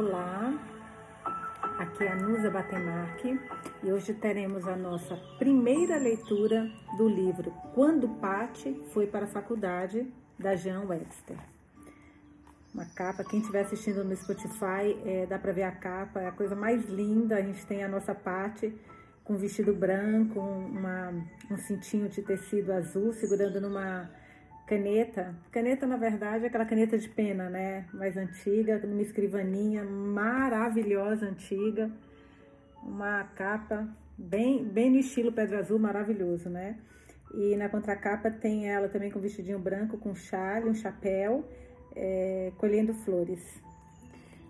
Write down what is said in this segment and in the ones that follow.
Olá, aqui é a Nusa Batemarque e hoje teremos a nossa primeira leitura do livro Quando Patti foi para a Faculdade, da Jean Webster. Uma capa, quem estiver assistindo no Spotify, é, dá para ver a capa, é a coisa mais linda. A gente tem a nossa Patti com vestido branco, uma, um cintinho de tecido azul, segurando numa caneta. Caneta, na verdade, é aquela caneta de pena, né? Mais antiga, numa escrivaninha maravilhosa, antiga. Uma capa bem, bem no estilo pedra azul, maravilhoso, né? E na contracapa tem ela também com vestidinho branco, com chale, um chapéu, é, colhendo flores.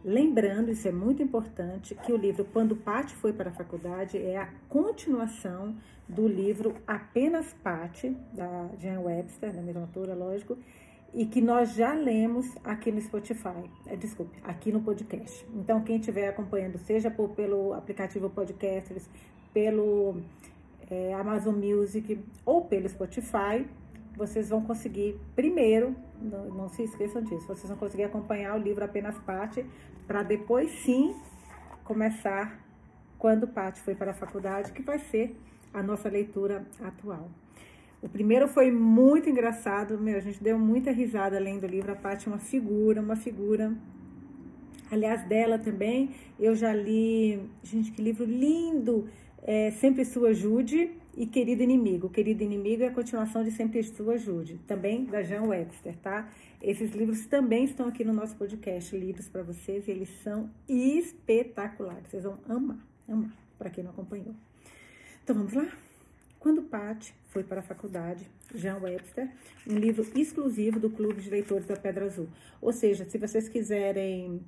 Lembrando, isso é muito importante, que o livro Quando Patti foi para a faculdade é a continuação do livro Apenas Patti, da Jane Webster, da mesma autora, lógico, e que nós já lemos aqui no Spotify, é, desculpe, aqui no podcast. Então, quem estiver acompanhando, seja por, pelo aplicativo Podcasters, pelo é, Amazon Music ou pelo Spotify, vocês vão conseguir, primeiro, não, não, se esqueçam disso, vocês vão conseguir acompanhar o livro apenas parte, para depois sim começar quando Paty foi para a faculdade, que vai ser a nossa leitura atual. O primeiro foi muito engraçado, meu, a gente deu muita risada lendo o livro. A Paty é uma figura, uma figura. Aliás, dela também, eu já li. Gente, que livro lindo! É, Sempre Sua Jude e Querido Inimigo. Querido Inimigo é a continuação de Sempre Sua Ajude, também da Jean Webster, tá? Esses livros também estão aqui no nosso podcast, lidos para vocês, e eles são espetaculares. Vocês vão amar, amar, para quem não acompanhou. Então vamos lá? Quando Pat foi para a faculdade, Jean Webster, um livro exclusivo do Clube de Leitores da Pedra Azul. Ou seja, se vocês quiserem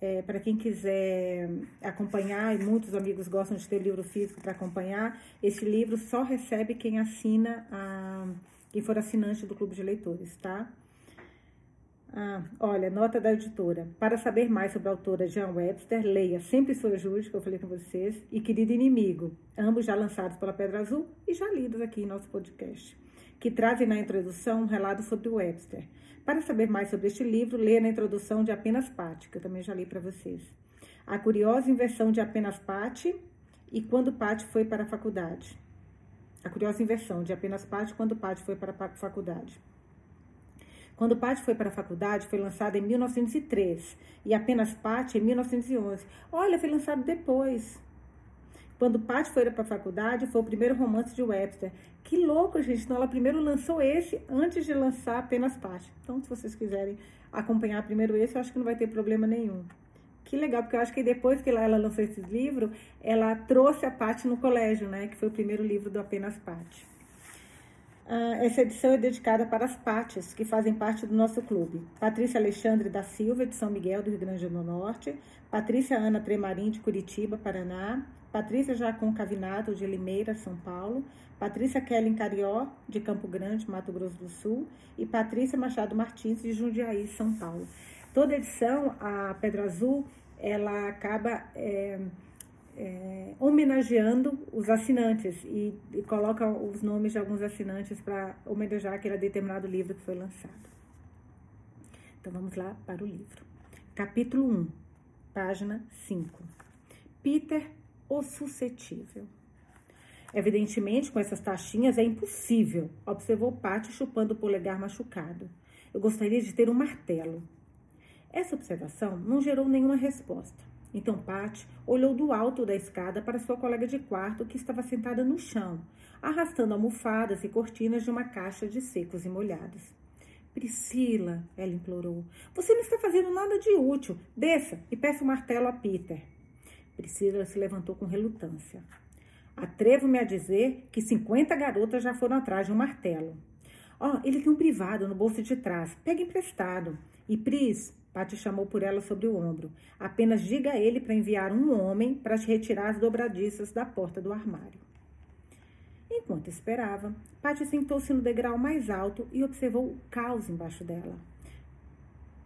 é, para quem quiser acompanhar, e muitos amigos gostam de ter livro físico para acompanhar, esse livro só recebe quem assina, a, quem for assinante do Clube de Leitores, tá? Ah, olha, nota da editora. Para saber mais sobre a autora Jean Webster, leia Sempre Sua Ajude, que eu falei com vocês, e Querido Inimigo, ambos já lançados pela Pedra Azul e já lidos aqui em nosso podcast, que trazem na introdução um relato sobre Webster. Para saber mais sobre este livro, leia na introdução de Apenas Patti, que eu também já li para vocês. A curiosa inversão de Apenas Patti e quando Patti foi para a faculdade. A curiosa inversão de Apenas Patti quando Patti foi para a faculdade. Quando Patti foi para a faculdade, foi lançado em 1903 e Apenas Patti em 1911. Olha, foi lançado depois. Quando Pat foi para a faculdade, foi o primeiro romance de Webster. Que louco, gente. Então, ela primeiro lançou esse antes de lançar apenas Pat. Então, se vocês quiserem acompanhar primeiro esse, eu acho que não vai ter problema nenhum. Que legal, porque eu acho que depois que ela lançou esse livro, ela trouxe a Pat no colégio, né? Que foi o primeiro livro do Apenas Pat. Uh, essa edição é dedicada para as Pátias, que fazem parte do nosso clube. Patrícia Alexandre da Silva, de São Miguel, do Rio Grande do Norte. Patrícia Ana Tremarim, de Curitiba, Paraná. Patrícia Jacon Cavinato, de Limeira, São Paulo, Patrícia Kellen Carió, de Campo Grande, Mato Grosso do Sul, e Patrícia Machado Martins, de Jundiaí, São Paulo. Toda edição, a Pedra Azul, ela acaba é, é, homenageando os assinantes e, e coloca os nomes de alguns assinantes para homenagear aquele determinado livro que foi lançado. Então vamos lá para o livro. Capítulo 1, página 5. Peter o suscetível. Evidentemente, com essas taxinhas é impossível, observou Patti chupando o polegar machucado. Eu gostaria de ter um martelo. Essa observação não gerou nenhuma resposta. Então Patti olhou do alto da escada para sua colega de quarto que estava sentada no chão, arrastando almofadas e cortinas de uma caixa de secos e molhados. Priscila, ela implorou, você não está fazendo nada de útil. Desça e peça o martelo a Peter. Priscila se levantou com relutância. Atrevo-me a dizer que 50 garotas já foram atrás de um martelo. Ó, oh, ele tem um privado no bolso de trás. Pega emprestado. E Pris, Pati chamou por ela sobre o ombro. Apenas diga a ele para enviar um homem para te retirar as dobradiças da porta do armário. Enquanto esperava, Pati sentou-se no degrau mais alto e observou o caos embaixo dela.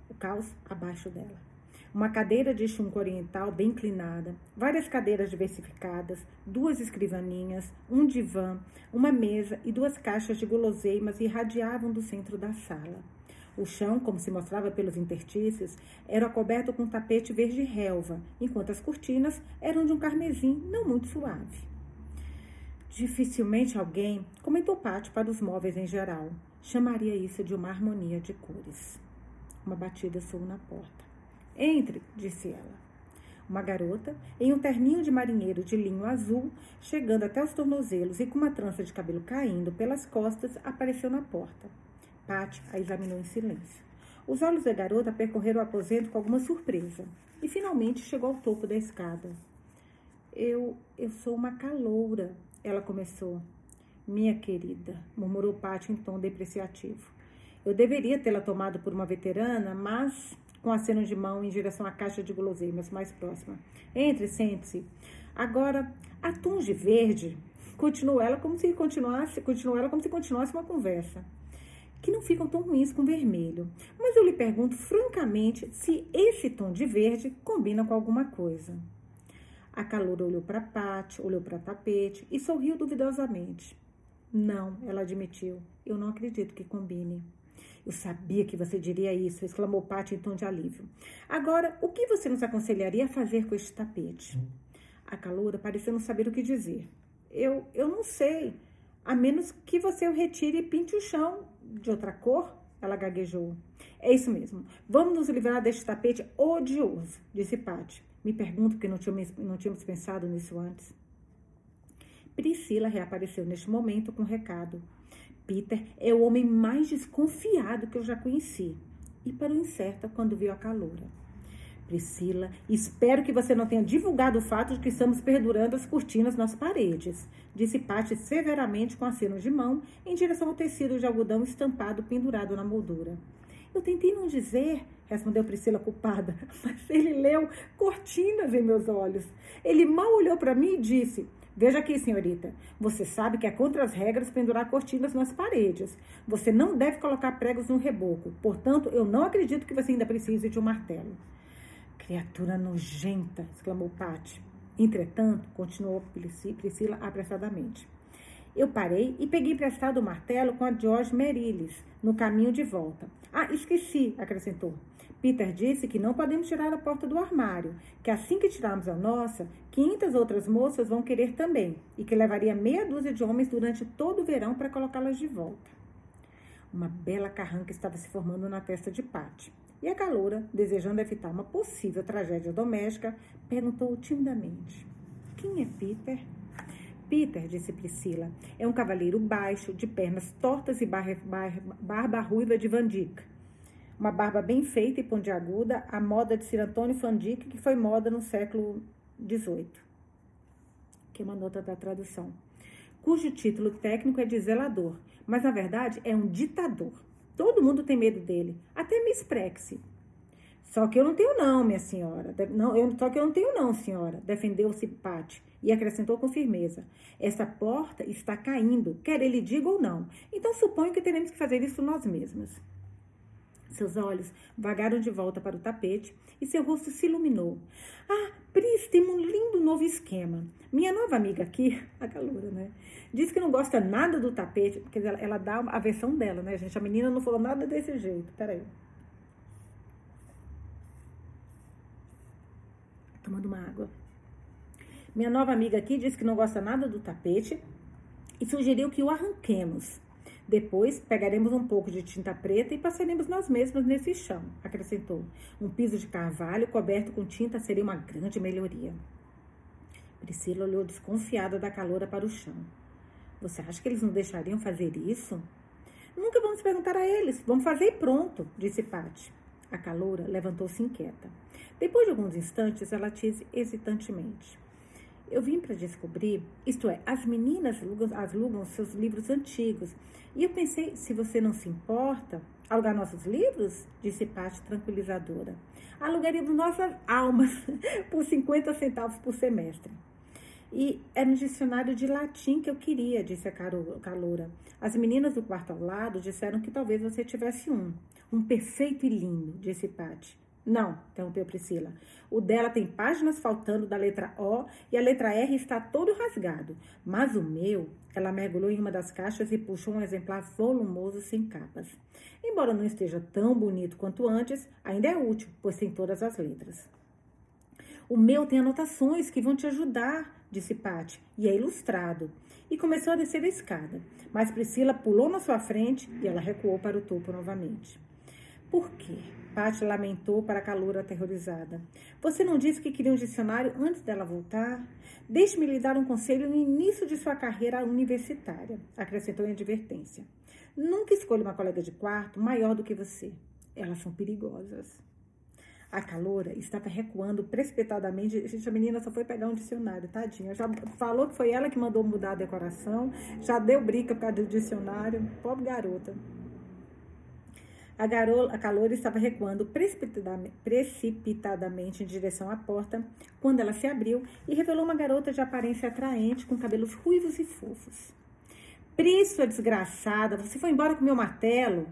O caos abaixo dela uma cadeira de chumbo oriental bem inclinada, várias cadeiras diversificadas, duas escrivaninhas, um divã, uma mesa e duas caixas de guloseimas irradiavam do centro da sala. O chão, como se mostrava pelos intertícios, era coberto com um tapete verde relva, enquanto as cortinas eram de um carmesim não muito suave. Dificilmente alguém, comentou Pátio para os móveis em geral, chamaria isso de uma harmonia de cores. Uma batida soou na porta. Entre, disse ela. Uma garota, em um terninho de marinheiro de linho azul, chegando até os tornozelos e com uma trança de cabelo caindo pelas costas, apareceu na porta. Pat a examinou em silêncio. Os olhos da garota percorreram o aposento com alguma surpresa e finalmente chegou ao topo da escada. Eu, eu sou uma caloura, ela começou. Minha querida, murmurou Pat em tom depreciativo. Eu deveria tê-la tomado por uma veterana, mas com aceno de mão em direção à caixa de guloseimas mais próxima. Entre, sente-se. Agora, a de verde, continuou ela como se continuasse, continuou ela como se continuasse uma conversa. Que não ficam tão ruins com vermelho. Mas eu lhe pergunto francamente se esse tom de verde combina com alguma coisa. A caloura olhou para Pat, olhou para tapete e sorriu duvidosamente. Não, ela admitiu. Eu não acredito que combine. Eu sabia que você diria isso, exclamou Paty em tom de alívio. Agora, o que você nos aconselharia a fazer com este tapete? A caloura pareceu não saber o que dizer. Eu, eu não sei. A menos que você o retire e pinte o chão de outra cor, ela gaguejou. É isso mesmo. Vamos nos livrar deste tapete odioso, disse Paty. Me pergunto porque não tínhamos, não tínhamos pensado nisso antes. Priscila reapareceu neste momento com um recado. Peter é o homem mais desconfiado que eu já conheci. E parou incerta quando viu a caloura. Priscila, espero que você não tenha divulgado o fato de que estamos perdurando as cortinas nas paredes, disse Paty severamente com aceno de mão em direção ao tecido de algodão estampado pendurado na moldura. Eu tentei não dizer, respondeu Priscila culpada, mas ele leu cortinas em meus olhos. Ele mal olhou para mim e disse: Veja aqui, senhorita. Você sabe que é contra as regras pendurar cortinas nas paredes. Você não deve colocar pregos no reboco. Portanto, eu não acredito que você ainda precise de um martelo. Criatura nojenta! exclamou Pat. Entretanto, continuou Priscila apressadamente. Eu parei e peguei emprestado o martelo com a George Merilis, no caminho de volta. Ah, esqueci, acrescentou. Peter disse que não podemos tirar a porta do armário, que assim que tirarmos a nossa, 500 outras moças vão querer também, e que levaria meia dúzia de homens durante todo o verão para colocá-las de volta. Uma bela carranca estava se formando na testa de Patty. E a caloura, desejando evitar uma possível tragédia doméstica, perguntou timidamente: Quem é Peter? Peter, disse Priscila, é um cavaleiro baixo, de pernas tortas e barba, barba ruiva de Van Dyck uma barba bem feita e pontiaguda, a moda de Sir Antônio Fandic, que foi moda no século XVIII. Que é uma nota da tradução. Cujo título técnico é de zelador, mas na verdade é um ditador. Todo mundo tem medo dele, até Miss Prexy. Só que eu não tenho não, minha senhora. Não, eu, só que eu não tenho não, senhora, defendeu-se Patti e acrescentou com firmeza. Essa porta está caindo, quer ele diga ou não. Então suponho que teremos que fazer isso nós mesmas. Seus olhos vagaram de volta para o tapete e seu rosto se iluminou. Ah, Pris, tem um lindo novo esquema. Minha nova amiga aqui, a calura, né? Diz que não gosta nada do tapete, porque ela, ela dá a versão dela, né, gente? A menina não falou nada desse jeito. Peraí. Tomando uma água. Minha nova amiga aqui diz que não gosta nada do tapete e sugeriu que o arranquemos. Depois pegaremos um pouco de tinta preta e passaremos nós mesmos nesse chão, acrescentou. Um piso de carvalho coberto com tinta seria uma grande melhoria. Priscila olhou desconfiada da caloura para o chão. Você acha que eles não deixariam fazer isso? Nunca vamos perguntar a eles. Vamos fazer e pronto, disse Patti. A caloura levantou-se inquieta. Depois de alguns instantes, ela disse hesitantemente. Eu vim para descobrir, isto é, as meninas alugam, alugam seus livros antigos e eu pensei, se você não se importa, alugar nossos livros? Disse Paty tranquilizadora. Alugaríamos nossas almas por 50 centavos por semestre. E é no dicionário de latim que eu queria, disse a caloura. As meninas do quarto ao lado disseram que talvez você tivesse um. Um perfeito e lindo, disse Paty. Não, interrompeu Priscila. O dela tem páginas faltando da letra O e a letra R está todo rasgado. Mas o meu, ela mergulhou em uma das caixas e puxou um exemplar volumoso sem capas. Embora não esteja tão bonito quanto antes, ainda é útil, pois tem todas as letras. O meu tem anotações que vão te ajudar, disse Pati, e é ilustrado. E começou a descer a escada. Mas Priscila pulou na sua frente e ela recuou para o topo novamente. Por quê? Paty lamentou para a caloura aterrorizada. Você não disse que queria um dicionário antes dela voltar? Deixe-me lhe dar um conselho no início de sua carreira universitária, acrescentou em advertência. Nunca escolha uma colega de quarto maior do que você. Elas são perigosas. A caloura estava recuando precipitadamente. Gente, a menina só foi pegar um dicionário, tadinha. Já falou que foi ela que mandou mudar a decoração, já deu briga por causa do dicionário. Pobre garota. A, garola, a calor estava recuando precipitadamente, em direção à porta quando ela se abriu e revelou uma garota de aparência atraente com cabelos ruivos e fofos. Pri, sua desgraçada, você foi embora com meu martelo?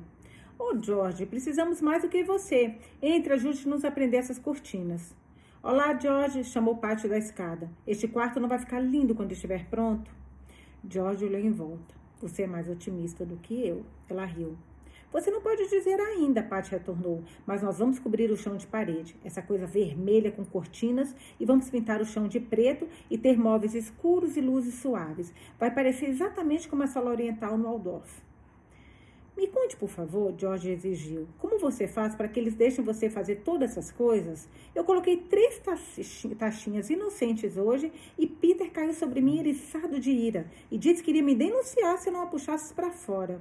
Ô, oh, George, precisamos mais do que você. Entre, ajude-nos a prender essas cortinas. Olá, George, chamou o pátio da escada. Este quarto não vai ficar lindo quando estiver pronto? George olhou em volta. Você é mais otimista do que eu. Ela riu. Você não pode dizer ainda, Paty retornou, mas nós vamos cobrir o chão de parede, essa coisa vermelha com cortinas, e vamos pintar o chão de preto e ter móveis escuros e luzes suaves. Vai parecer exatamente como a sala oriental no Waldorf. Me conte, por favor, George exigiu. Como você faz para que eles deixem você fazer todas essas coisas? Eu coloquei três taxinhas inocentes hoje e Peter caiu sobre mim eriçado de ira e disse que iria me denunciar se eu não a puxasse para fora.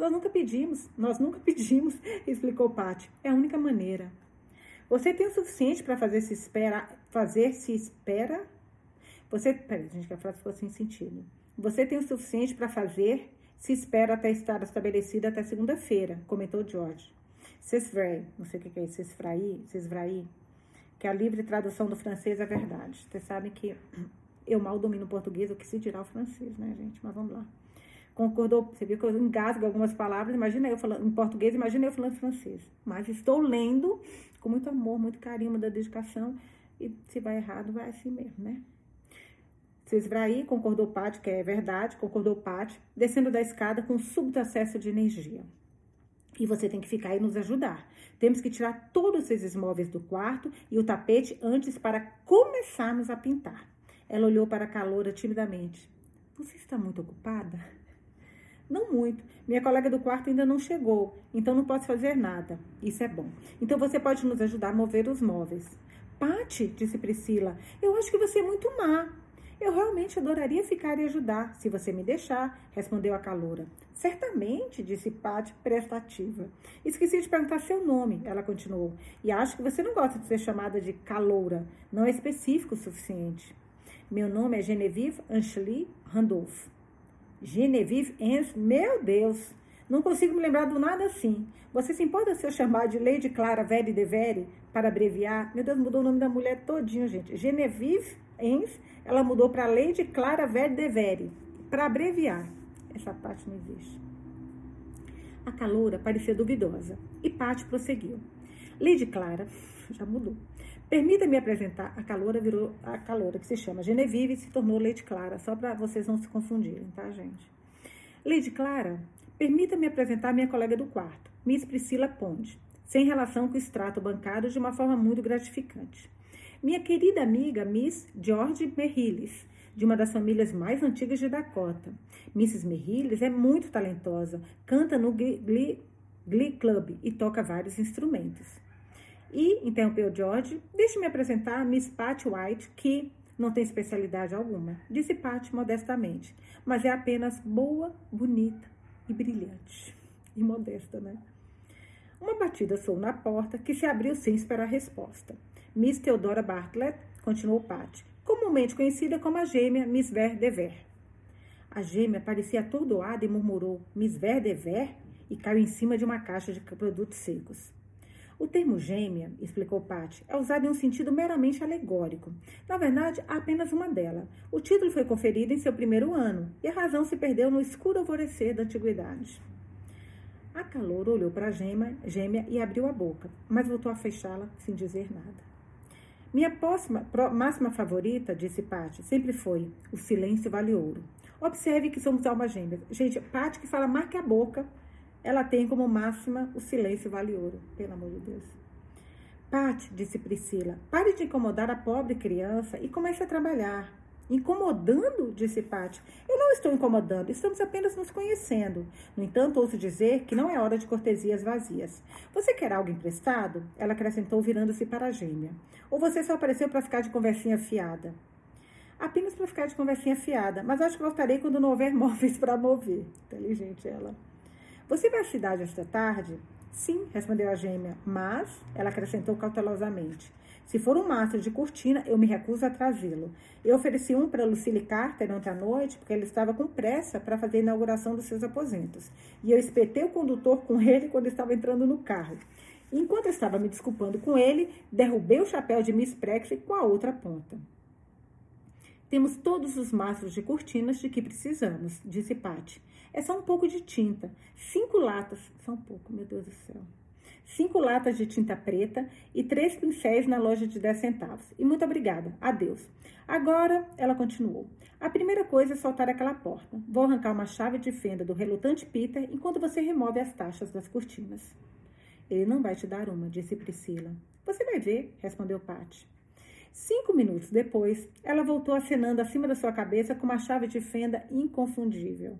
Nós nunca pedimos, nós nunca pedimos, explicou Paty. É a única maneira. Você tem o suficiente para fazer se espera, fazer se espera? Você, peraí, gente, que a frase ficou sem sentido. Você tem o suficiente para fazer se espera até estar estabelecida até segunda-feira, comentou George. Sesvray, não sei o que é isso, Sesvray, Sesvray, que a livre tradução do francês é verdade. Vocês sabem que eu mal domino o português, o que se dirá o francês, né, gente? Mas vamos lá concordou, você viu que eu engasgo algumas palavras, imagina eu falando em português, imagina eu falando francês. Mas estou lendo com muito amor, muito carinho, muita dedicação, e se vai errado, vai assim mesmo, né? Cisvraí concordou Pati, que é verdade, concordou Pati, descendo da escada com súbito acesso de energia. E você tem que ficar aí nos ajudar. Temos que tirar todos esses móveis do quarto e o tapete antes para começarmos a pintar. Ela olhou para a caloura timidamente. Você está muito ocupada? Não muito. Minha colega do quarto ainda não chegou, então não posso fazer nada. Isso é bom. Então você pode nos ajudar a mover os móveis. Pati, disse Priscila, eu acho que você é muito má. Eu realmente adoraria ficar e ajudar, se você me deixar, respondeu a caloura. Certamente, disse Pati, prestativa. Esqueci de perguntar seu nome, ela continuou. E acho que você não gosta de ser chamada de caloura. Não é específico o suficiente. Meu nome é Genevieve Anchely Randolph. Genevieve Enns, meu Deus, não consigo me lembrar do nada assim. Você se importa se eu chamar de Lady Clara Vere de Vere para abreviar? Meu Deus, mudou o nome da mulher todinho, gente. Genevieve Enns, ela mudou para Lady Clara Vere de Vere, para abreviar. Essa parte não existe. A caloura parecia duvidosa e Paty prosseguiu. Lady Clara, já mudou. Permita-me apresentar, a caloura virou a caloura, que se chama Genevieve e se tornou Leite Clara, só para vocês não se confundirem, tá, gente? Lady Clara, permita-me apresentar minha colega do quarto, Miss Priscila Ponde, sem relação com o extrato bancário de uma forma muito gratificante. Minha querida amiga Miss George Merriles, de uma das famílias mais antigas de Dakota. Mrs. Merriles é muito talentosa, canta no Glee, Glee Club e toca vários instrumentos. E, interrompeu George, deixe-me apresentar Miss Pat White, que não tem especialidade alguma, disse Pat modestamente, mas é apenas boa, bonita e brilhante. E modesta, né? Uma batida soou na porta, que se abriu sem esperar resposta. Miss Theodora Bartlett, continuou Pat, comumente conhecida como a gêmea Miss Ver de Ver. A gêmea parecia atordoada e murmurou Miss Ver de Ver e caiu em cima de uma caixa de produtos secos. O termo gêmea, explicou Patty, é usado em um sentido meramente alegórico. Na verdade, há apenas uma dela. O título foi conferido em seu primeiro ano e a razão se perdeu no escuro alvorecer da antiguidade. A calor olhou para a gêmea, gêmea e abriu a boca, mas voltou a fechá-la sem dizer nada. Minha próxima, máxima favorita, disse Paty, sempre foi: o silêncio vale ouro. Observe que somos almas gêmeas. Gente, Paty que fala marque a boca, ela tem como máxima o silêncio vale ouro, pelo amor de Deus. Paty, disse Priscila, pare de incomodar a pobre criança e comece a trabalhar. Incomodando? disse Paty. Eu não estou incomodando, estamos apenas nos conhecendo. No entanto, ouço dizer que não é hora de cortesias vazias. Você quer algo emprestado? Ela acrescentou, virando-se para a gêmea. Ou você só apareceu para ficar de conversinha fiada? Apenas para ficar de conversinha fiada, mas acho que voltarei quando não houver móveis para mover. Inteligente ela. Você vai à cidade esta tarde? Sim, respondeu a gêmea, mas, ela acrescentou cautelosamente, se for um mastro de cortina, eu me recuso a trazê-lo. Eu ofereci um para Lucille Carter ontem à noite, porque ele estava com pressa para fazer a inauguração dos seus aposentos. E eu espetei o condutor com ele quando estava entrando no carro. Enquanto eu estava me desculpando com ele, derrubei o chapéu de Miss Prexy com a outra ponta. Temos todos os mastros de cortinas de que precisamos, disse Patty. É só um pouco de tinta. Cinco latas. Só um pouco, meu Deus do céu cinco latas de tinta preta e três pincéis na loja de 10 centavos. E muito obrigada. Adeus. Agora, ela continuou. A primeira coisa é soltar aquela porta. Vou arrancar uma chave de fenda do relutante Peter enquanto você remove as taxas das cortinas. Ele não vai te dar uma, disse Priscila. Você vai ver, respondeu Patty. Cinco minutos depois, ela voltou acenando acima da sua cabeça com uma chave de fenda inconfundível.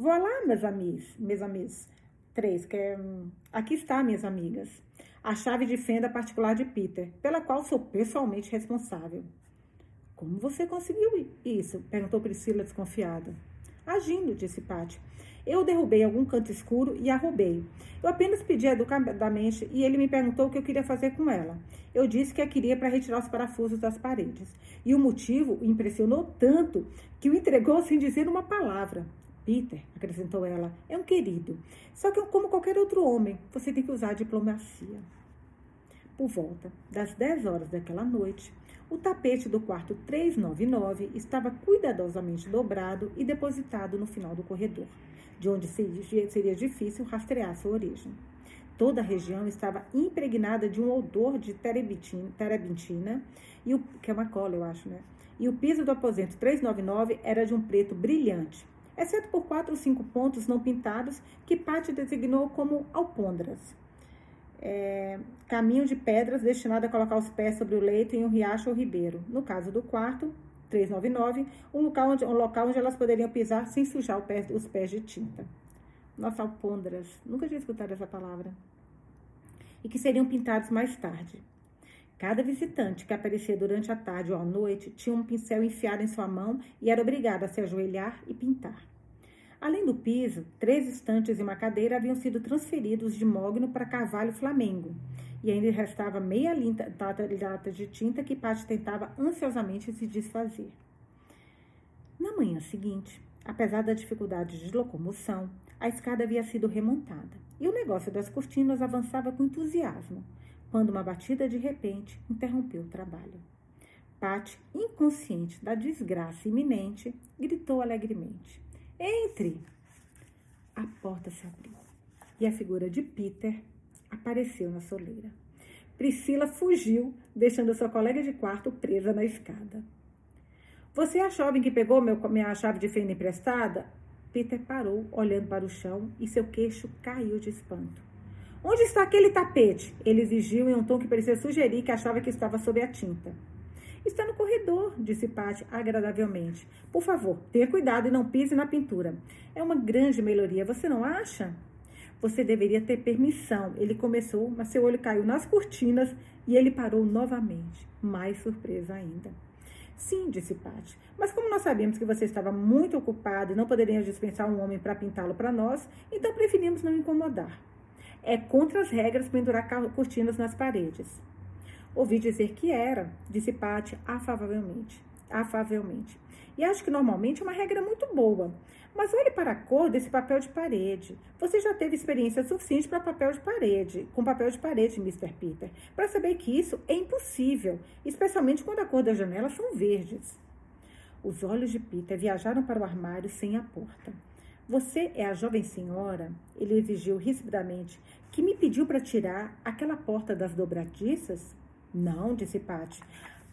Vou lá, meus amigos, meus amigos. 3, que é. Aqui está, minhas amigas. A chave de fenda particular de Peter, pela qual sou pessoalmente responsável. Como você conseguiu isso? perguntou Priscila desconfiada. Agindo, disse Patty. Eu derrubei algum canto escuro e a roubei. Eu apenas pedi educadamente e ele me perguntou o que eu queria fazer com ela. Eu disse que a queria para retirar os parafusos das paredes. E o motivo o impressionou tanto que o entregou sem dizer uma palavra. Peter, acrescentou ela, é um querido. Só que, como qualquer outro homem, você tem que usar diplomacia. Por volta das 10 horas daquela noite, o tapete do quarto 399 estava cuidadosamente dobrado e depositado no final do corredor, de onde seria difícil rastrear sua origem. Toda a região estava impregnada de um odor de terebintina, e o, que é uma cola, eu acho, né? E o piso do aposento 399 era de um preto brilhante, exceto por quatro ou cinco pontos não pintados que Patti designou como alpôndras. É, caminho de pedras destinado a colocar os pés sobre o leito em um riacho ou ribeiro. No caso do quarto, 399, um local onde, um local onde elas poderiam pisar sem sujar pé, os pés de tinta. Nossa, alpôndras, nunca tinha escutado essa palavra. E que seriam pintados mais tarde. Cada visitante que aparecia durante a tarde ou à noite tinha um pincel enfiado em sua mão e era obrigado a se ajoelhar e pintar. Além do piso, três estantes e uma cadeira haviam sido transferidos de mogno para Carvalho Flamengo, e ainda restava meia lata de tinta que Paty tentava ansiosamente se desfazer. Na manhã seguinte, apesar da dificuldade de locomoção, a escada havia sido remontada e o negócio das cortinas avançava com entusiasmo, quando uma batida de repente interrompeu o trabalho. Pat, inconsciente da desgraça iminente, gritou alegremente: entre! A porta se abriu e a figura de Peter apareceu na soleira. Priscila fugiu, deixando sua colega de quarto presa na escada. Você é a jovem que pegou meu, minha chave de fenda emprestada? Peter parou, olhando para o chão, e seu queixo caiu de espanto. Onde está aquele tapete? Ele exigiu em um tom que parecia sugerir que achava que estava sob a tinta. Está no corredor, disse Patty agradavelmente. Por favor, tenha cuidado e não pise na pintura. É uma grande melhoria, você não acha? Você deveria ter permissão. Ele começou, mas seu olho caiu nas cortinas e ele parou novamente, mais surpresa ainda. Sim, disse Patty. Mas como nós sabemos que você estava muito ocupado e não poderíamos dispensar um homem para pintá-lo para nós, então preferimos não incomodar. É contra as regras pendurar cortinas nas paredes. Ouvi dizer que era, disse Patti afavelmente. Afavelmente. E acho que normalmente é uma regra muito boa. Mas olhe para a cor desse papel de parede. Você já teve experiência suficiente para papel de parede, com papel de parede, Mr. Peter, para saber que isso é impossível, especialmente quando a cor das janelas são verdes. Os olhos de Peter viajaram para o armário sem a porta. Você é a jovem senhora? Ele exigiu rispidamente, que me pediu para tirar aquela porta das dobradiças? Não, disse Paty.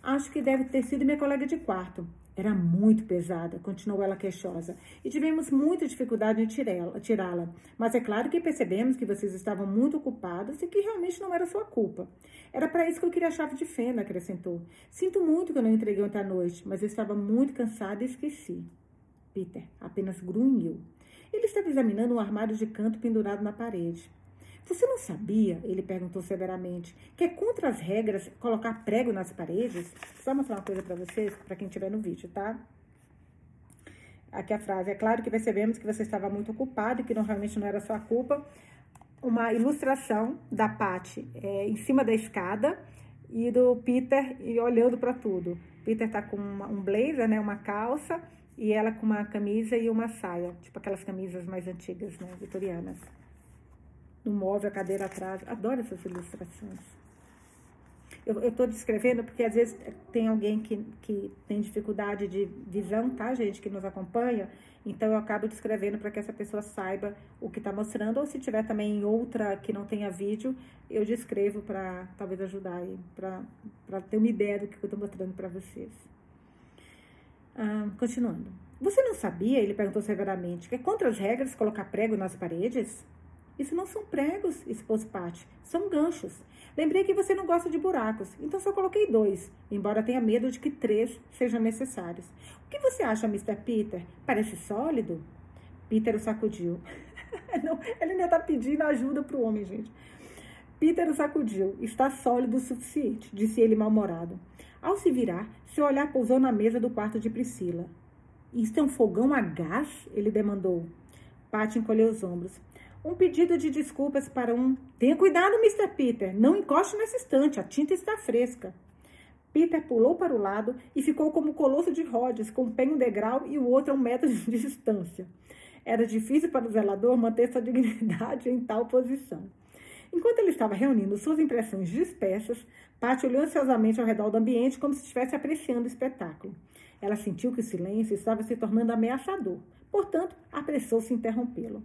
Acho que deve ter sido minha colega de quarto. Era muito pesada, continuou ela queixosa, e tivemos muita dificuldade em tirá-la. Mas é claro que percebemos que vocês estavam muito ocupados e que realmente não era sua culpa. Era para isso que eu queria a chave de fenda, acrescentou. Sinto muito que eu não entreguei ontem à noite, mas eu estava muito cansada e esqueci. Peter apenas grunhiu. Ele estava examinando um armário de canto pendurado na parede. Você não sabia, ele perguntou severamente, que é contra as regras colocar prego nas paredes? Só mostrar uma coisa para vocês, para quem estiver no vídeo, tá? Aqui a frase. É claro que percebemos que você estava muito ocupado e que não, realmente não era sua culpa. Uma ilustração da Paty é, em cima da escada e do Peter e olhando para tudo. Peter tá com uma, um blazer, né, uma calça, e ela com uma camisa e uma saia, tipo aquelas camisas mais antigas, né, vitorianas no móvel, a cadeira atrás. Adoro essas ilustrações. Eu estou descrevendo porque às vezes tem alguém que, que tem dificuldade de visão, tá, gente, que nos acompanha. Então eu acabo descrevendo para que essa pessoa saiba o que está mostrando. Ou se tiver também outra que não tenha vídeo, eu descrevo para talvez ajudar aí, para ter uma ideia do que eu estou mostrando para vocês. Ah, continuando. Você não sabia, ele perguntou severamente, que é contra as regras colocar prego nas paredes? Isso não são pregos, expôs Patty. São ganchos. Lembrei que você não gosta de buracos, então só coloquei dois, embora tenha medo de que três sejam necessários. O que você acha, Mr. Peter? Parece sólido? Peter o sacudiu. não, ele ainda está pedindo ajuda para o homem, gente. Peter o sacudiu. Está sólido o suficiente, disse ele mal-humorado. Ao se virar, seu olhar pousou na mesa do quarto de Priscila. Isto é um fogão a gás? Ele demandou. Patty encolheu os ombros. Um pedido de desculpas para um. Tenha cuidado, Mr. Peter. Não encoste nessa estante, a tinta está fresca. Peter pulou para o lado e ficou como o colosso de Rhodes, com um pé em um degrau e o outro a um metro de distância. Era difícil para o zelador manter sua dignidade em tal posição. Enquanto ele estava reunindo suas impressões dispersas, Patty olhou ansiosamente ao redor do ambiente como se estivesse apreciando o espetáculo. Ela sentiu que o silêncio estava se tornando ameaçador, portanto, apressou-se interrompê-lo.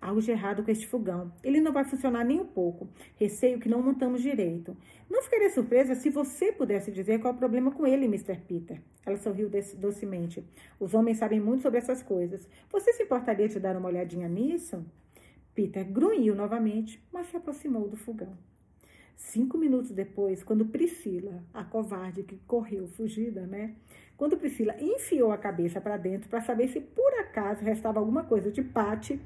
Algo de errado com este fogão. Ele não vai funcionar nem um pouco. Receio que não montamos direito. Não ficaria surpresa se você pudesse dizer qual é o problema com ele, Mr. Peter. Ela sorriu docemente. Os homens sabem muito sobre essas coisas. Você se importaria de dar uma olhadinha nisso? Peter grunhiu novamente, mas se aproximou do fogão. Cinco minutos depois, quando Priscila, a covarde que correu fugida, né? Quando Priscila enfiou a cabeça para dentro para saber se por acaso restava alguma coisa de pate,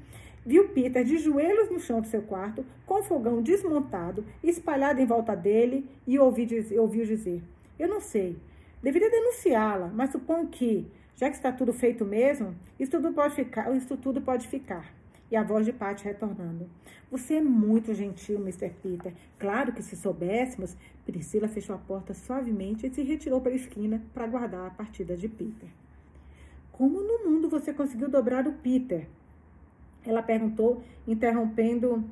viu Peter de joelhos no chão do seu quarto, com o fogão desmontado, espalhado em volta dele, e ouviu dizer, ouviu dizer: Eu não sei, deveria denunciá-la, mas suponho que, já que está tudo feito mesmo, isso tudo pode ficar. Isso tudo pode ficar. E a voz de Patty retornando. Você é muito gentil, Mr. Peter. Claro que se soubéssemos. Priscila fechou a porta suavemente e se retirou para a esquina para guardar a partida de Peter. Como no mundo você conseguiu dobrar o Peter? Ela perguntou, interrompendo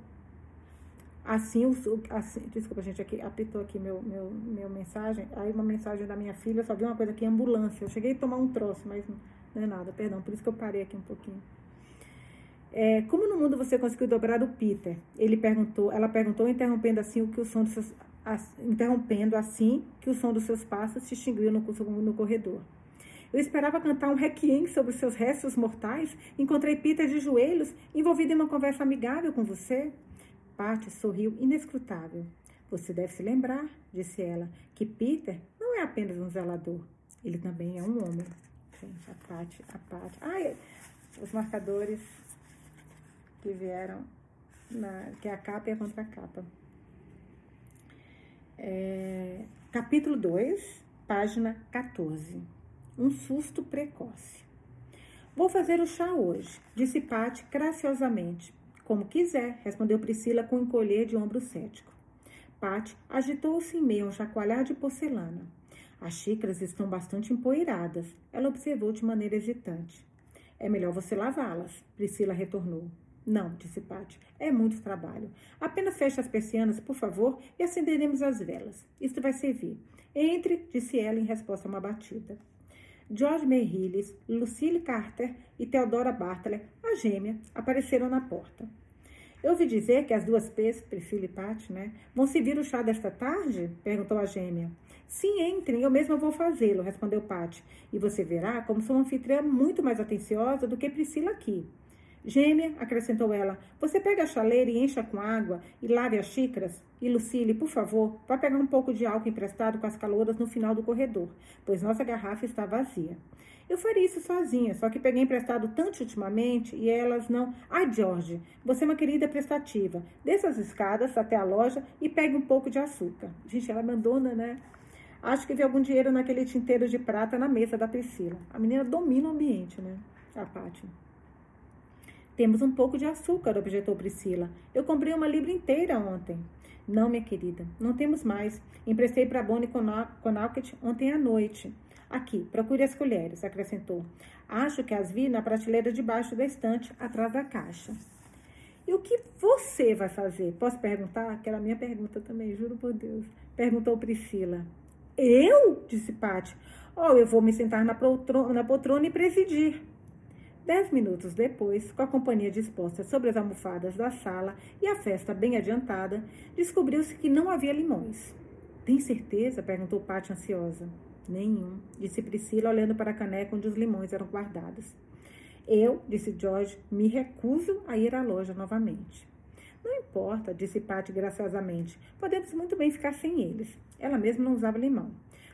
assim, assim desculpa gente, aqui, apitou aqui meu, meu, meu mensagem, aí uma mensagem da minha filha, só vi uma coisa aqui, ambulância, eu cheguei a tomar um troço, mas não é nada, perdão, por isso que eu parei aqui um pouquinho. É, como no mundo você conseguiu dobrar o Peter? Ele perguntou, ela perguntou, interrompendo assim o que o som dos seus, interrompendo assim que o som dos seus passos se extinguiu no, no corredor. Eu esperava cantar um requiem sobre os seus restos mortais. Encontrei Peter de joelhos, envolvido em uma conversa amigável com você. Patty sorriu inescrutável. Você deve se lembrar, disse ela, que Peter não é apenas um zelador. Ele também é um homem. Gente, a Patty, a Patty. Ai, os marcadores que vieram, na, que é a capa e a contracapa. É, capítulo 2, página 14. Um susto precoce. Vou fazer o chá hoje, disse Pati graciosamente. Como quiser, respondeu Priscila com um encolher de ombro cético. Pati agitou-se em meio a um chacoalhar de porcelana. As xícaras estão bastante empoeiradas, ela observou de maneira hesitante. É melhor você lavá-las, Priscila retornou. Não, disse Pati, é muito trabalho. Apenas feche as persianas, por favor, e acenderemos as velas. Isto vai servir. Entre, disse ela em resposta a uma batida. George Merrilles, Lucille Carter e Theodora Bartlett, a gêmea, apareceram na porta. Eu ouvi dizer que as duas P's, Priscila e Paty, né, vão servir o chá desta tarde? Perguntou a gêmea. Sim, entrem, eu mesma vou fazê-lo, respondeu Paty. E você verá como sou uma anfitriã muito mais atenciosa do que Priscila aqui. Gêmea, acrescentou ela, você pega a chaleira e encha com água e lave as xícaras? E Lucille, por favor, vá pegar um pouco de álcool emprestado com as calouras no final do corredor, pois nossa garrafa está vazia. Eu faria isso sozinha, só que peguei emprestado tanto ultimamente e elas não. Ai, George, você é uma querida prestativa. Desça as escadas até a loja e pegue um pouco de açúcar. Gente, ela abandona, né? Acho que vi algum dinheiro naquele tinteiro de prata na mesa da Priscila. A menina domina o ambiente, né? A Paty. Temos um pouco de açúcar, objetou Priscila. Eu comprei uma libra inteira ontem. Não, minha querida, não temos mais. Emprestei para Bonnie Connaught ontem à noite. Aqui, procure as colheres, acrescentou. Acho que as vi na prateleira debaixo da estante, atrás da caixa. E o que você vai fazer? Posso perguntar? Que era minha pergunta também, juro por Deus. Perguntou Priscila. Eu? Disse Pati. Oh, eu vou me sentar na poltrona, na poltrona e presidir. Dez minutos depois, com a companhia disposta sobre as almofadas da sala e a festa bem adiantada, descobriu-se que não havia limões. Tem certeza? perguntou Paty ansiosa. Nenhum, disse Priscila, olhando para a caneca onde os limões eram guardados. Eu, disse George, me recuso a ir à loja novamente. Não importa, disse Paty graciosamente. Podemos muito bem ficar sem eles. Ela mesma não usava limão.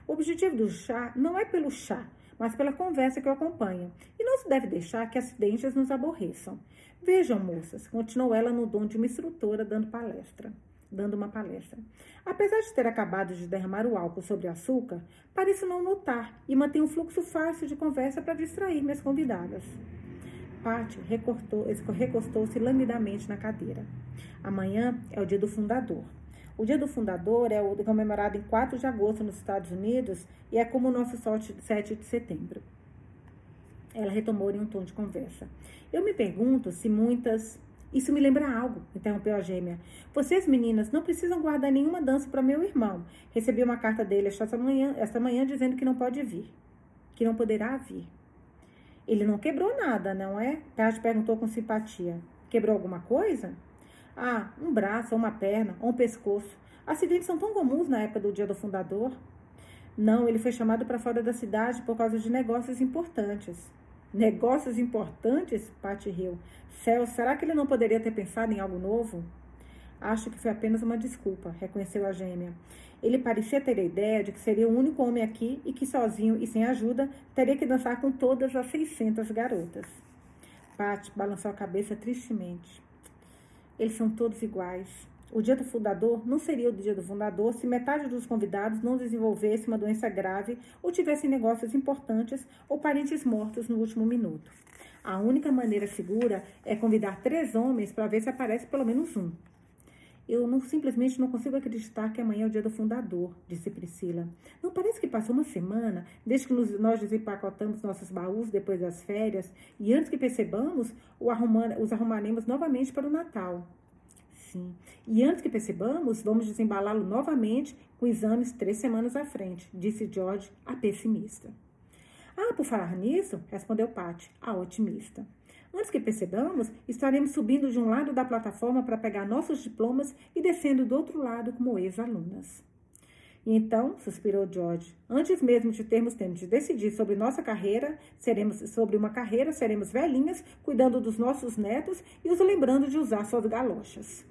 O objetivo do chá não é pelo chá, mas pela conversa que o acompanha. E não se deve deixar que acidentes nos aborreçam. Vejam, moças, continuou ela no dom de uma instrutora dando palestra, dando uma palestra. Apesar de ter acabado de derramar o álcool sobre o açúcar, pareço não notar e mantém um fluxo fácil de conversa para distrair minhas convidadas. Paty recostou-se languidamente na cadeira. Amanhã é o dia do fundador. O dia do fundador é comemorado em 4 de agosto nos Estados Unidos e é como o nosso 7 de setembro. Ela retomou em um tom de conversa. Eu me pergunto se muitas. Isso me lembra algo, interrompeu a gêmea. Vocês, meninas, não precisam guardar nenhuma dança para meu irmão. Recebi uma carta dele esta manhã, esta manhã dizendo que não pode vir. Que não poderá vir. Ele não quebrou nada, não é? Tati perguntou com simpatia. Quebrou alguma coisa? Ah, um braço, uma perna, ou um pescoço. Acidentes são tão comuns na época do dia do fundador. Não, ele foi chamado para fora da cidade por causa de negócios importantes. Negócios importantes? Patty riu. Céu, será que ele não poderia ter pensado em algo novo? Acho que foi apenas uma desculpa, reconheceu a gêmea. Ele parecia ter a ideia de que seria o único homem aqui e que sozinho e sem ajuda teria que dançar com todas as 600 garotas. Pat balançou a cabeça tristemente. Eles são todos iguais. O dia do fundador não seria o dia do fundador se metade dos convidados não desenvolvesse uma doença grave ou tivesse negócios importantes ou parentes mortos no último minuto. A única maneira segura é convidar três homens para ver se aparece pelo menos um. Eu não, simplesmente não consigo acreditar que amanhã é o dia do fundador, disse Priscila. Não parece que passou uma semana desde que nós desempacotamos nossos baús depois das férias e antes que percebamos, os arrumaremos novamente para o Natal. Sim. E antes que percebamos, vamos desembalá-lo novamente com exames três semanas à frente, disse George, a pessimista. Ah, por falar nisso, respondeu Patty, a otimista. Antes que percebamos, estaremos subindo de um lado da plataforma para pegar nossos diplomas e descendo do outro lado como ex-alunas. Então, suspirou George, antes mesmo de termos tempo de decidir sobre nossa carreira, seremos sobre uma carreira, seremos velhinhas, cuidando dos nossos netos e os lembrando de usar suas galochas.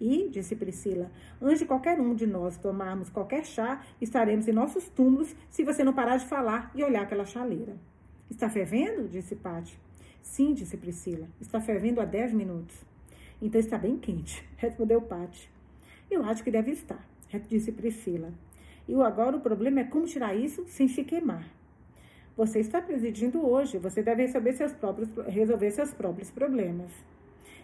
E, disse Priscila, antes de qualquer um de nós tomarmos qualquer chá, estaremos em nossos túmulos se você não parar de falar e olhar aquela chaleira. Está fervendo? disse Patti. Sim, disse Priscila. Está fervendo há dez minutos. Então está bem quente, respondeu Paty. Eu acho que deve estar, disse Priscila. E agora o problema é como tirar isso sem se queimar. Você está presidindo hoje, você deve resolver seus próprios, resolver seus próprios problemas.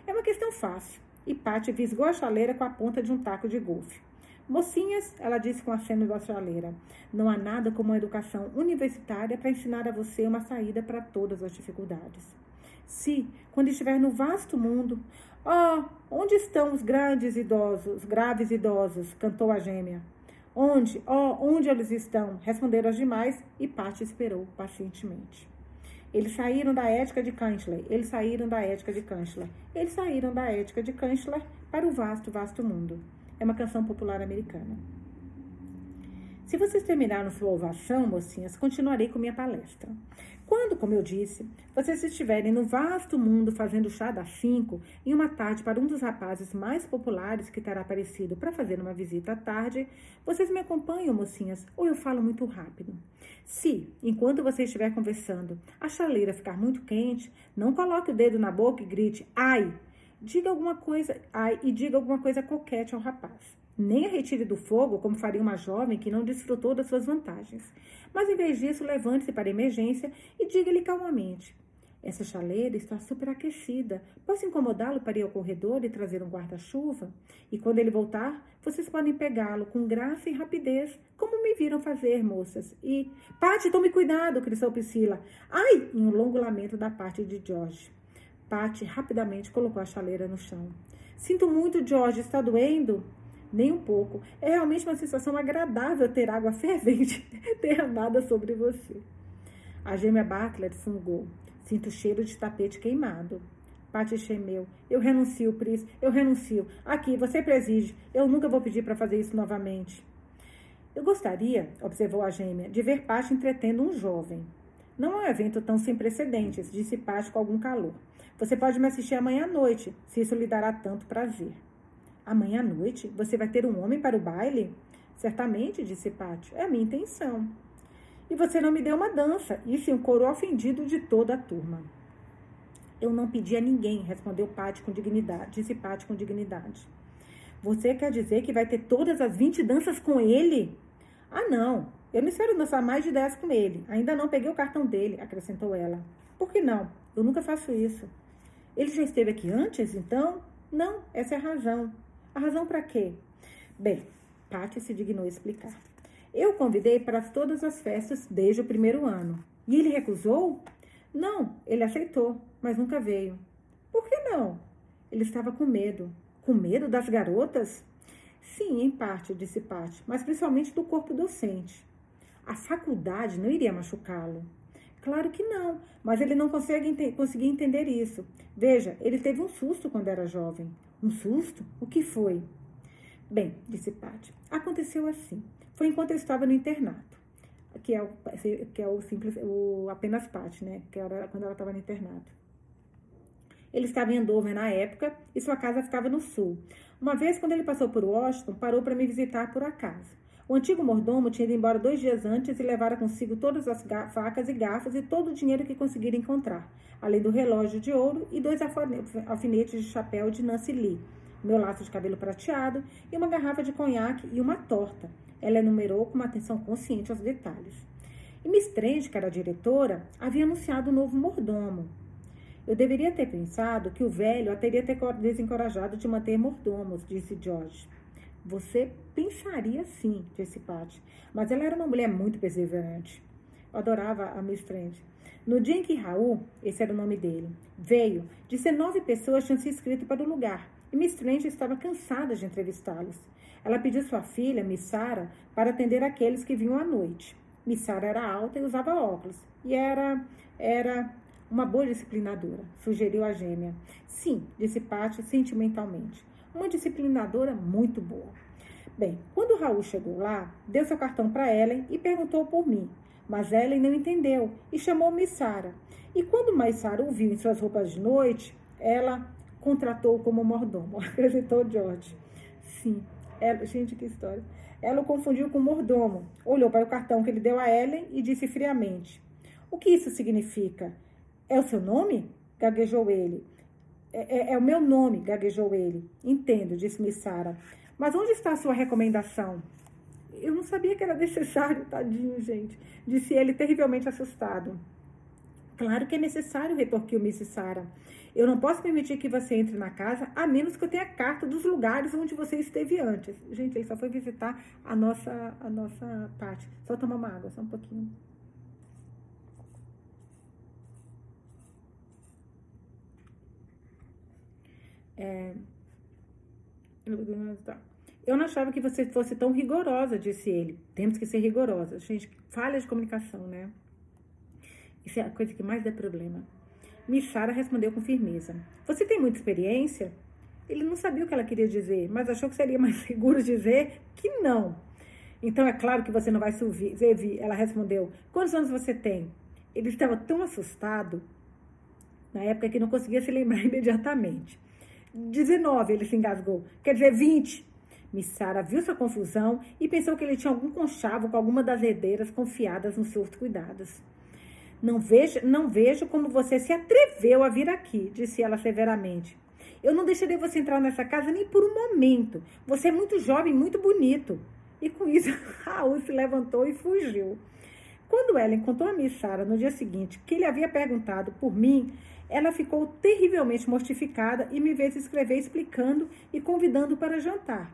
É uma questão fácil. E Paty visgou a chaleira com a ponta de um taco de golfe. Mocinhas, ela disse com aceno da chaleira, não há nada como uma educação universitária para ensinar a você uma saída para todas as dificuldades. Se, quando estiver no vasto mundo, oh, onde estão os grandes idosos, graves idosos? cantou a gêmea. Onde? Oh, onde eles estão? Responderam as demais e Patti esperou pacientemente. Eles saíram da ética de Kanzler. Eles saíram da ética de Kanzler. Eles saíram da ética de Kanzler para o vasto, vasto mundo. É uma canção popular americana. Se vocês terminaram sua ovação, mocinhas, continuarei com minha palestra. Quando, como eu disse, vocês estiverem no vasto mundo fazendo chá das cinco, em uma tarde para um dos rapazes mais populares que terá aparecido para fazer uma visita à tarde, vocês me acompanham, mocinhas, ou eu falo muito rápido. Se, enquanto você estiver conversando, a chaleira ficar muito quente, não coloque o dedo na boca e grite ai. Diga alguma coisa, ai, e diga alguma coisa coquete ao rapaz. Nem a retire do fogo, como faria uma jovem que não desfrutou das suas vantagens. Mas, em vez disso, levante-se para a emergência e diga-lhe calmamente: Essa chaleira está superaquecida. Posso incomodá-lo para ir ao corredor e trazer um guarda-chuva? E quando ele voltar, vocês podem pegá-lo com graça e rapidez, como me viram fazer, moças. E. Pati, tome cuidado, gritou Priscila. Ai! em um longo lamento da parte de George. Pati rapidamente colocou a chaleira no chão. Sinto muito, George, está doendo? Nem um pouco. É realmente uma sensação agradável ter água fervente derramada sobre você. A gêmea Bartlett fungou. Sinto o cheiro de tapete queimado. Paty gemeu. Eu renuncio, Pris. Eu renuncio. Aqui, você preside. Eu nunca vou pedir para fazer isso novamente. Eu gostaria, observou a gêmea, de ver Paty entretendo um jovem. Não é um evento tão sem precedentes, disse Paty com algum calor. Você pode me assistir amanhã à noite, se isso lhe dará tanto prazer. Amanhã à noite você vai ter um homem para o baile? Certamente, disse Pátio. É a minha intenção. E você não me deu uma dança. Isso coro ofendido de toda a turma. Eu não pedi a ninguém, respondeu Pátio com dignidade, disse Pátio com dignidade. Você quer dizer que vai ter todas as 20 danças com ele? Ah, não. Eu não espero dançar mais de 10 com ele. Ainda não peguei o cartão dele, acrescentou ela. Por que não? Eu nunca faço isso. Ele já esteve aqui antes, então? Não, essa é a razão. A razão para quê? Bem, Paty se dignou explicar. Eu convidei para todas as festas desde o primeiro ano. E ele recusou? Não, ele aceitou, mas nunca veio. Por que não? Ele estava com medo. Com medo das garotas? Sim, em parte, disse Paty, mas principalmente do corpo docente. A faculdade não iria machucá-lo. Claro que não, mas ele não consegue ente conseguir entender isso. Veja, ele teve um susto quando era jovem. Um susto? O que foi? Bem, disse Paty, aconteceu assim. Foi enquanto eu estava no internato, que é o, que é o simples, o apenas Paty, né? Que era quando ela estava no internato. Ele estava em Andover na época e sua casa ficava no sul. Uma vez, quando ele passou por Washington, parou para me visitar por acaso. O antigo mordomo tinha ido embora dois dias antes e levara consigo todas as facas e garfos e todo o dinheiro que conseguira encontrar, além do relógio de ouro e dois alfinetes de chapéu de Nancy Lee, meu laço de cabelo prateado e uma garrafa de conhaque e uma torta. Ela enumerou com uma atenção consciente aos detalhes. E Miss Trent, que era a diretora, havia anunciado um novo mordomo. Eu deveria ter pensado que o velho a teria desencorajado de manter mordomos, disse George. Você pensaria sim, disse Patty, mas ela era uma mulher muito perseverante. Eu adorava a Miss Trent. No dia em que Raul, esse era o nome dele, veio, 19 pessoas tinham se inscrito para o lugar e Miss Trent estava cansada de entrevistá-los. Ela pediu sua filha, Miss Sarah, para atender aqueles que vinham à noite. Miss Sarah era alta e usava óculos e era era uma boa disciplinadora, sugeriu a gêmea. Sim, disse Patty sentimentalmente uma disciplinadora muito boa. Bem, quando Raul chegou lá, deu seu cartão para Ellen e perguntou por mim, mas Ellen não entendeu e chamou Miss Sara. E quando Miss Sara o viu em suas roupas de noite, ela contratou como mordomo, acrescentou George. Sim, ela, gente, que história. Ela o confundiu com mordomo, olhou para o cartão que ele deu a Ellen e disse friamente: O que isso significa? É o seu nome? gaguejou ele. É, é, é, o meu nome, gaguejou ele. Entendo, disse Miss Sara. Mas onde está a sua recomendação? Eu não sabia que era necessário, tadinho, gente. Disse ele, terrivelmente assustado. Claro que é necessário, retorquiu Miss Sara. Eu não posso permitir que você entre na casa a menos que eu tenha carta dos lugares onde você esteve antes. Gente, ele só foi visitar a nossa, a nossa parte. Só tomar uma água, só um pouquinho. É... Eu não achava que você fosse tão rigorosa, disse ele. Temos que ser rigorosa. Gente, falha de comunicação, né? Isso é a coisa que mais dá problema. Miss Sara respondeu com firmeza. Você tem muita experiência? Ele não sabia o que ela queria dizer, mas achou que seria mais seguro dizer que não. Então é claro que você não vai subir. Ela respondeu: Quantos anos você tem? Ele estava tão assustado na época que não conseguia se lembrar imediatamente. 19, ele se engasgou. Quer dizer, 20. Miss Sara viu sua confusão e pensou que ele tinha algum conchavo com alguma das herdeiras confiadas nos seus cuidados. Não vejo, não vejo como você se atreveu a vir aqui, disse ela severamente. Eu não deixarei você entrar nessa casa nem por um momento. Você é muito jovem, muito bonito. E com isso, Raul se levantou e fugiu. Quando ela encontrou a Miss Sara no dia seguinte, que ele havia perguntado por mim, ela ficou terrivelmente mortificada e me fez escrever explicando e convidando para jantar.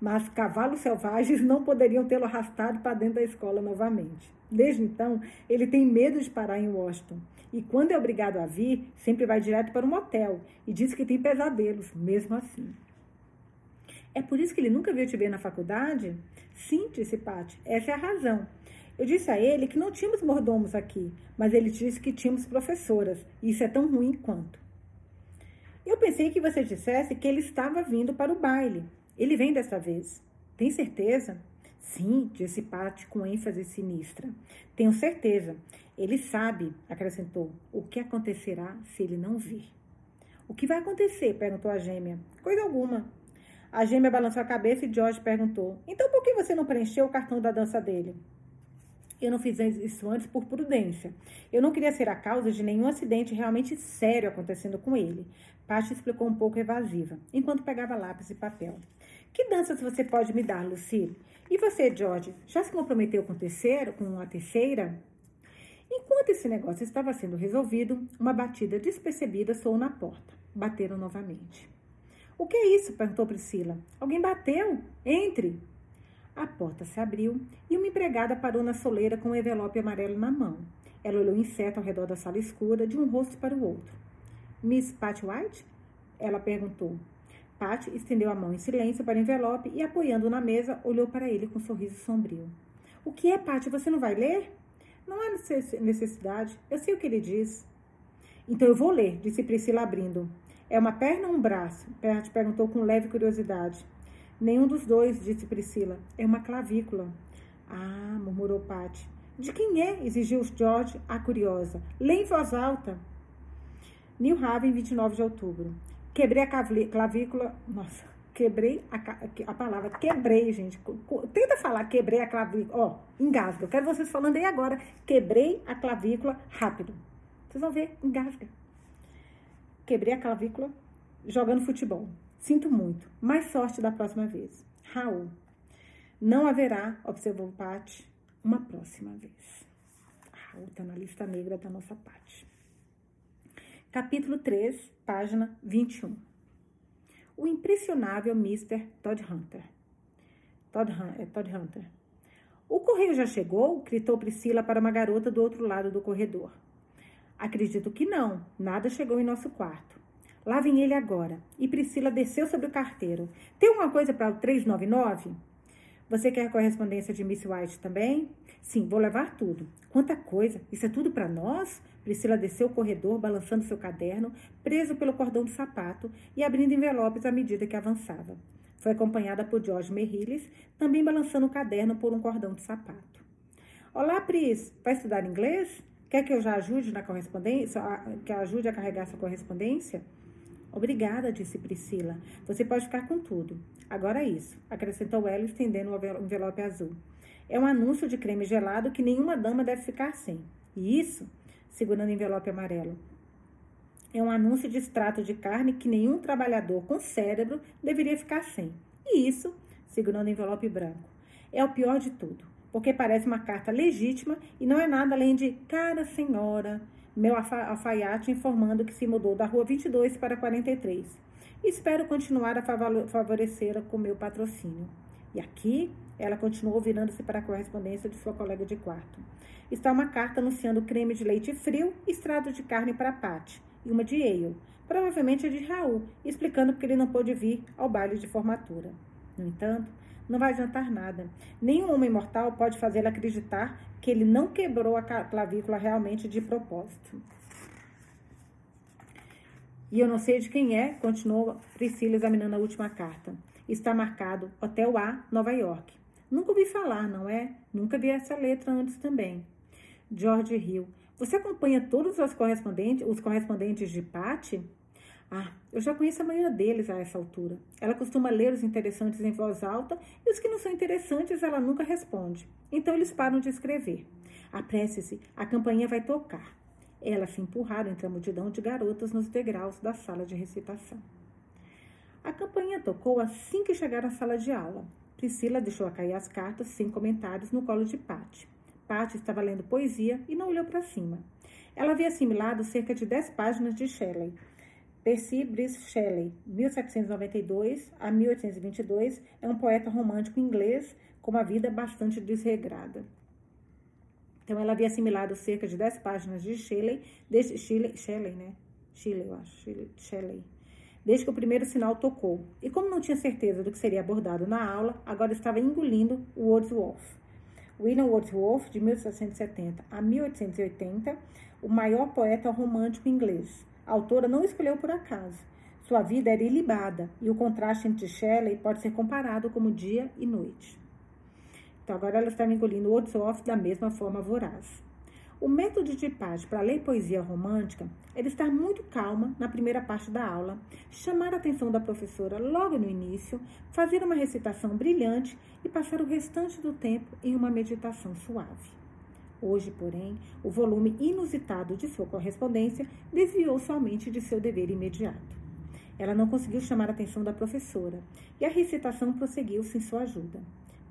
Mas cavalos selvagens não poderiam tê-lo arrastado para dentro da escola novamente. Desde então, ele tem medo de parar em Washington. E quando é obrigado a vir, sempre vai direto para um motel e diz que tem pesadelos, mesmo assim. É por isso que ele nunca veio te ver na faculdade? Sim, disse Paty, essa é a razão. Eu disse a ele que não tínhamos mordomos aqui, mas ele disse que tínhamos professoras, e isso é tão ruim quanto. Eu pensei que você dissesse que ele estava vindo para o baile. Ele vem desta vez. Tem certeza? Sim, disse Pat com ênfase sinistra. Tenho certeza. Ele sabe, acrescentou, o que acontecerá se ele não vir. O que vai acontecer? perguntou a gêmea. Coisa alguma. A gêmea balançou a cabeça e George perguntou: Então por que você não preencheu o cartão da dança dele? Eu não fiz isso antes por prudência. Eu não queria ser a causa de nenhum acidente realmente sério acontecendo com ele. Paty explicou um pouco evasiva, enquanto pegava lápis e papel. Que danças você pode me dar, Lucille? E você, George, já se comprometeu com, terceiro, com a terceira? Enquanto esse negócio estava sendo resolvido, uma batida despercebida soou na porta. Bateram novamente. O que é isso? perguntou Priscila. Alguém bateu? Entre! A porta se abriu e uma empregada parou na soleira com um envelope amarelo na mão. Ela olhou incerta ao redor da sala escura, de um rosto para o outro. Miss Pat White? Ela perguntou. Pat estendeu a mão em silêncio para o envelope e, apoiando na mesa, olhou para ele com um sorriso sombrio. O que é, Pat? Você não vai ler? Não há necessidade. Eu sei o que ele diz. Então eu vou ler, disse Priscila abrindo. É uma perna ou um braço? Pat perguntou com leve curiosidade. Nenhum dos dois, disse Priscila. É uma clavícula. Ah, murmurou Patty. De quem é? exigiu George, a curiosa. Lê em voz alta. New Haven, 29 de outubro. Quebrei a clavícula. Nossa, quebrei a, a palavra. Quebrei, gente. Tenta falar quebrei a clavícula. Ó, oh, engasga. Eu quero vocês falando aí agora. Quebrei a clavícula rápido. Vocês vão ver, engasga. Quebrei a clavícula jogando futebol. Sinto muito. Mais sorte da próxima vez. Raul. Não haverá, observou Pat, uma próxima vez. Raul está na lista negra da nossa parte. Capítulo 3, página 21. O impressionável Mr. Todd Hunter. Todd, é, Todd Hunter. O correio já chegou? gritou Priscila para uma garota do outro lado do corredor. Acredito que não. Nada chegou em nosso quarto. Lá vem ele agora. E Priscila desceu sobre o carteiro. Tem alguma coisa para o 399? Você quer correspondência de Miss White também? Sim, vou levar tudo. Quanta coisa! Isso é tudo para nós? Priscila desceu o corredor, balançando seu caderno, preso pelo cordão do sapato e abrindo envelopes à medida que avançava. Foi acompanhada por George Merriles, também balançando o caderno por um cordão de sapato. Olá, Pris. Vai estudar inglês? Quer que eu já ajude na correspondência? Que ajude a carregar sua correspondência? Obrigada, disse Priscila. Você pode ficar com tudo. Agora isso, acrescentou ela, estendendo o envelope azul. É um anúncio de creme gelado que nenhuma dama deve ficar sem. E isso, segurando o envelope amarelo, é um anúncio de extrato de carne que nenhum trabalhador com cérebro deveria ficar sem. E isso, segurando o envelope branco, é o pior de tudo, porque parece uma carta legítima e não é nada além de cara senhora, meu alfaiate informando que se mudou da rua 22 para 43. Espero continuar a favorecê-la com meu patrocínio. E aqui, ela continuou virando-se para a correspondência de sua colega de quarto. Está uma carta anunciando creme de leite frio estrado de carne para Pat e uma de ale, provavelmente a de Raul, explicando porque ele não pôde vir ao baile de formatura. No entanto, não vai adiantar nada. Nenhum homem mortal pode fazê-la acreditar que ele não quebrou a clavícula realmente de propósito. E eu não sei de quem é, continuou Priscila examinando a última carta. Está marcado Hotel A, Nova York. Nunca ouvi falar, não é? Nunca vi essa letra antes também. George Hill. Você acompanha todos os correspondentes, os correspondentes de Patty? Ah, eu já conheço a maioria deles a essa altura. Ela costuma ler os interessantes em voz alta e os que não são interessantes ela nunca responde. Então eles param de escrever. Apresse-se, a campainha vai tocar. Elas se empurraram entre a multidão de garotas nos degraus da sala de recitação. A campainha tocou assim que chegaram à sala de aula. Priscila deixou cair as cartas sem comentários no colo de Patty. Patty estava lendo poesia e não olhou para cima. Ela havia assimilado cerca de dez páginas de Shelley. Percy Bysshe Shelley, 1792 a 1822, é um poeta romântico inglês com uma vida bastante desregrada. Então, ela havia assimilado cerca de 10 páginas de Shelley, desde Shelley, Shelley né? Shelley, eu acho, Shelley, Shelley, desde que o primeiro sinal tocou. E como não tinha certeza do que seria abordado na aula, agora estava engolindo Wordsworth. William Wordsworth, de 1770 a 1880, o maior poeta romântico inglês. A autora não escolheu por acaso. Sua vida era ilibada e o contraste entre Shelley pode ser comparado como dia e noite. Então, agora ela está engolindo o Wordsworth da mesma forma voraz. O método de Page para ler poesia romântica é estar muito calma na primeira parte da aula, chamar a atenção da professora logo no início, fazer uma recitação brilhante e passar o restante do tempo em uma meditação suave. Hoje, porém, o volume inusitado de sua correspondência desviou somente de seu dever imediato. Ela não conseguiu chamar a atenção da professora e a recitação prosseguiu sem sua ajuda.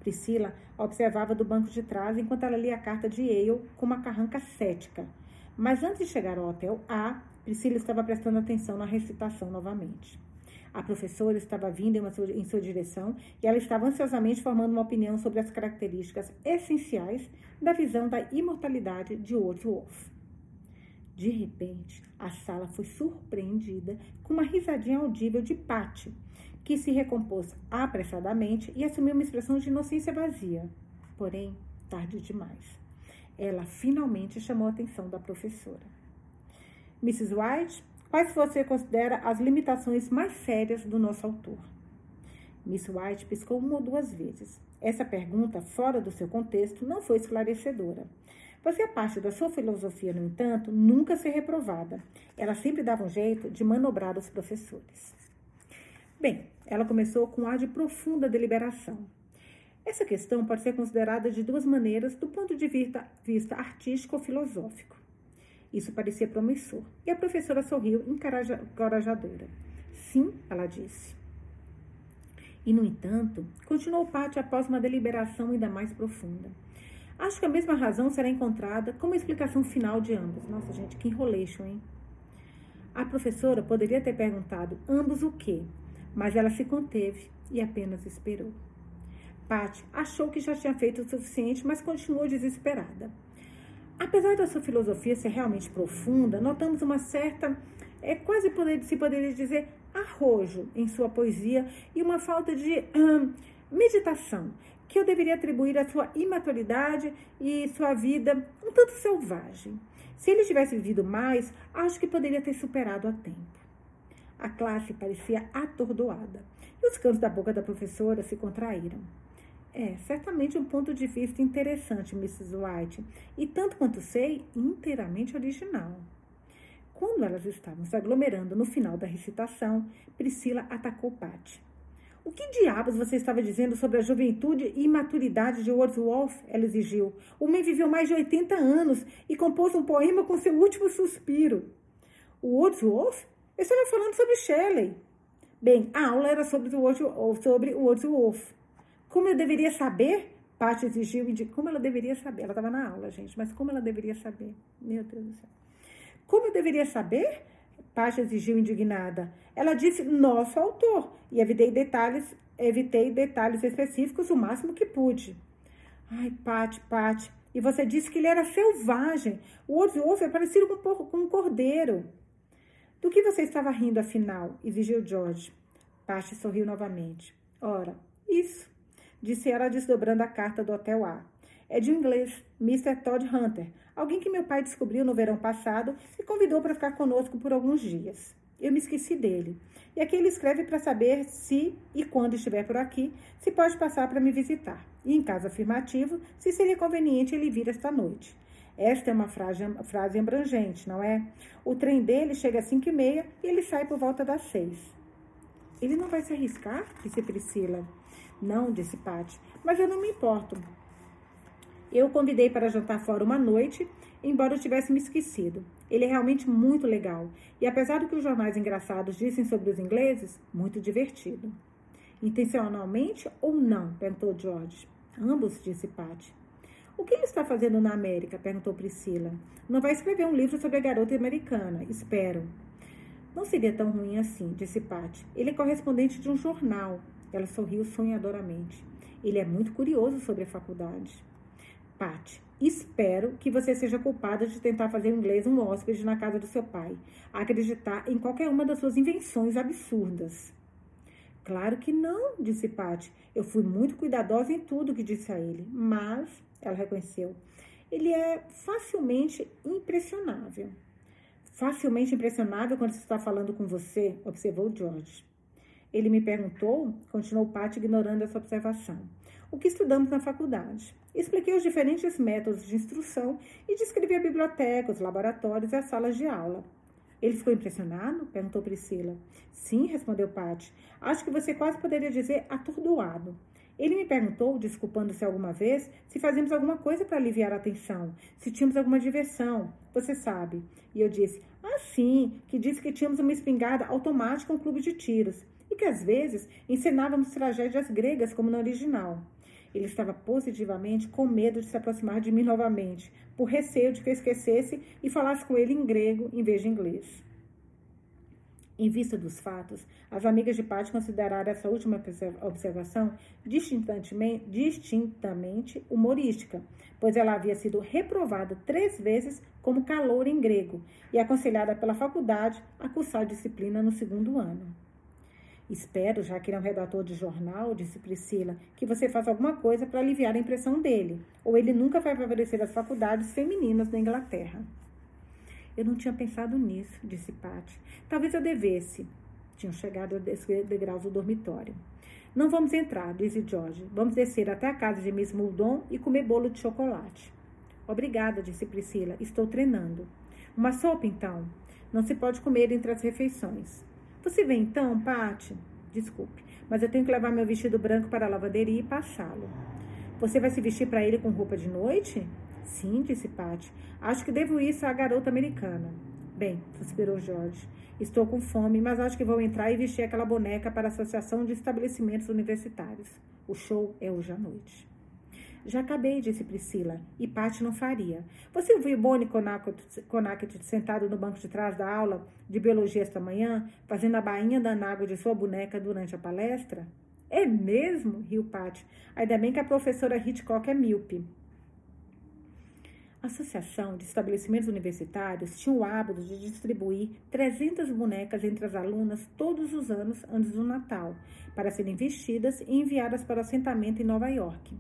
Priscila observava do banco de trás enquanto ela lia a carta de Yale com uma carranca cética. Mas antes de chegar ao hotel A, Priscila estava prestando atenção na recitação novamente. A professora estava vindo em, sua, em sua direção e ela estava ansiosamente formando uma opinião sobre as características essenciais da visão da imortalidade de Wordsworth. De repente, a sala foi surpreendida com uma risadinha audível de Patty, que se recompôs apressadamente e assumiu uma expressão de inocência vazia. Porém, tarde demais. Ela finalmente chamou a atenção da professora. Mrs. White, quais você considera as limitações mais sérias do nosso autor? Miss White piscou uma ou duas vezes. Essa pergunta, fora do seu contexto, não foi esclarecedora. Fazia parte da sua filosofia, no entanto, nunca ser reprovada. Ela sempre dava um jeito de manobrar os professores. Bem, ela começou com um ar de profunda deliberação. Essa questão pode ser considerada de duas maneiras do ponto de vista, vista artístico ou filosófico. Isso parecia promissor, e a professora sorriu encorajadora. Sim, ela disse. E, no entanto, continuou Patti após uma deliberação ainda mais profunda. Acho que a mesma razão será encontrada como explicação final de ambos. Nossa, gente, que enrolation, hein? A professora poderia ter perguntado ambos o quê? mas ela se conteve e apenas esperou. Patty achou que já tinha feito o suficiente, mas continuou desesperada. Apesar da sua filosofia ser realmente profunda, notamos uma certa, é quase poder, se poderia dizer, arrojo em sua poesia e uma falta de hum, meditação, que eu deveria atribuir à sua imaturidade e sua vida um tanto selvagem. Se ele tivesse vivido mais, acho que poderia ter superado a tempo. A classe parecia atordoada e os cantos da boca da professora se contraíram. É, certamente um ponto de vista interessante, Mrs. White, e tanto quanto sei, inteiramente original. Quando elas estavam se aglomerando no final da recitação, Priscila atacou Patty. O que diabos você estava dizendo sobre a juventude e imaturidade de Wordsworth? Ela exigiu. O homem viveu mais de 80 anos e compôs um poema com seu último suspiro. Wordsworth eu estava falando sobre Shelley. Bem, a aula era sobre o Wordsworth. Como eu deveria saber? Paty exigiu e como ela deveria saber. Ela estava na aula, gente, mas como ela deveria saber? Meu Deus do céu. Como eu deveria saber? Paty exigiu indignada. Ela disse nosso autor e evitei detalhes, evitei detalhes específicos o máximo que pude. Ai, Paty, Paty. E você disse que ele era selvagem. O Wordsworth é parecido com, com um cordeiro. Do que você estava rindo, afinal? exigiu George. Paty sorriu novamente. Ora, Isso, disse ela desdobrando a carta do Hotel A. É de um inglês, Mr. Todd Hunter, alguém que meu pai descobriu no verão passado e convidou para ficar conosco por alguns dias. Eu me esqueci dele. E aqui ele escreve para saber se e quando estiver por aqui, se pode passar para me visitar. E em caso afirmativo, se seria conveniente ele vir esta noite. Esta é uma frase, frase abrangente, não é? O trem dele chega às cinco e meia e ele sai por volta das seis. Ele não vai se arriscar? Disse Priscila. Não, disse Patti, mas eu não me importo. Eu o convidei para jantar fora uma noite, embora eu tivesse me esquecido. Ele é realmente muito legal e, apesar do que os jornais engraçados dizem sobre os ingleses, muito divertido. Intencionalmente ou não? perguntou George. Ambos, disse Patty. O que ele está fazendo na América? perguntou Priscila. Não vai escrever um livro sobre a garota americana, espero. Não seria tão ruim assim, disse Patty. Ele é correspondente de um jornal. Ela sorriu sonhadoramente. Ele é muito curioso sobre a faculdade. Pati, espero que você seja culpada de tentar fazer o inglês um hóspede na casa do seu pai, acreditar em qualquer uma das suas invenções absurdas. Claro que não, disse Pati. Eu fui muito cuidadosa em tudo que disse a ele, mas, ela reconheceu, ele é facilmente impressionável. Facilmente impressionável quando se está falando com você, observou George. Ele me perguntou, continuou Pat ignorando essa observação, o que estudamos na faculdade. Expliquei os diferentes métodos de instrução e descrevi a biblioteca, os laboratórios e as salas de aula. Ele ficou impressionado? perguntou Priscila. Sim, respondeu Pat. Acho que você quase poderia dizer atordoado. Ele me perguntou, desculpando-se alguma vez, se fazíamos alguma coisa para aliviar a tensão, se tínhamos alguma diversão. Você sabe. E eu disse, ah, sim, que disse que tínhamos uma espingarda automática, um clube de tiros, e que às vezes ensinávamos tragédias gregas como no original. Ele estava positivamente com medo de se aproximar de mim novamente, por receio de que eu esquecesse e falasse com ele em grego em vez de inglês. Em vista dos fatos, as amigas de Pat consideraram essa última observação distintamente humorística, pois ela havia sido reprovada três vezes como calor em grego e aconselhada pela faculdade a cursar disciplina no segundo ano. Espero, já que ele é um redator de jornal, disse Priscila, que você faça alguma coisa para aliviar a impressão dele, ou ele nunca vai favorecer as faculdades femininas da Inglaterra. Eu não tinha pensado nisso, disse Patty. Talvez eu devesse. Tinham chegado aos degraus do dormitório. Não vamos entrar, disse George. Vamos descer até a casa de Miss Muldon e comer bolo de chocolate. Obrigada, disse Priscila. Estou treinando. Uma sopa, então? Não se pode comer entre as refeições. Você vem então, Pati? Desculpe, mas eu tenho que levar meu vestido branco para a lavanderia e passá-lo. Você vai se vestir para ele com roupa de noite? Sim, disse Pati. Acho que devo isso à garota americana. Bem, suspirou Jorge. Estou com fome, mas acho que vou entrar e vestir aquela boneca para a Associação de Estabelecimentos Universitários. O show é hoje à noite. Já acabei, disse Priscila, e Paty não faria. Você ouviu Bonnie Connacht sentado no banco de trás da aula de biologia esta manhã, fazendo a bainha da água de sua boneca durante a palestra? É mesmo? riu Paty. Ainda bem que a professora Hitchcock é míope. A Associação de Estabelecimentos Universitários tinha o hábito de distribuir 300 bonecas entre as alunas todos os anos antes do Natal, para serem vestidas e enviadas para o assentamento em Nova York.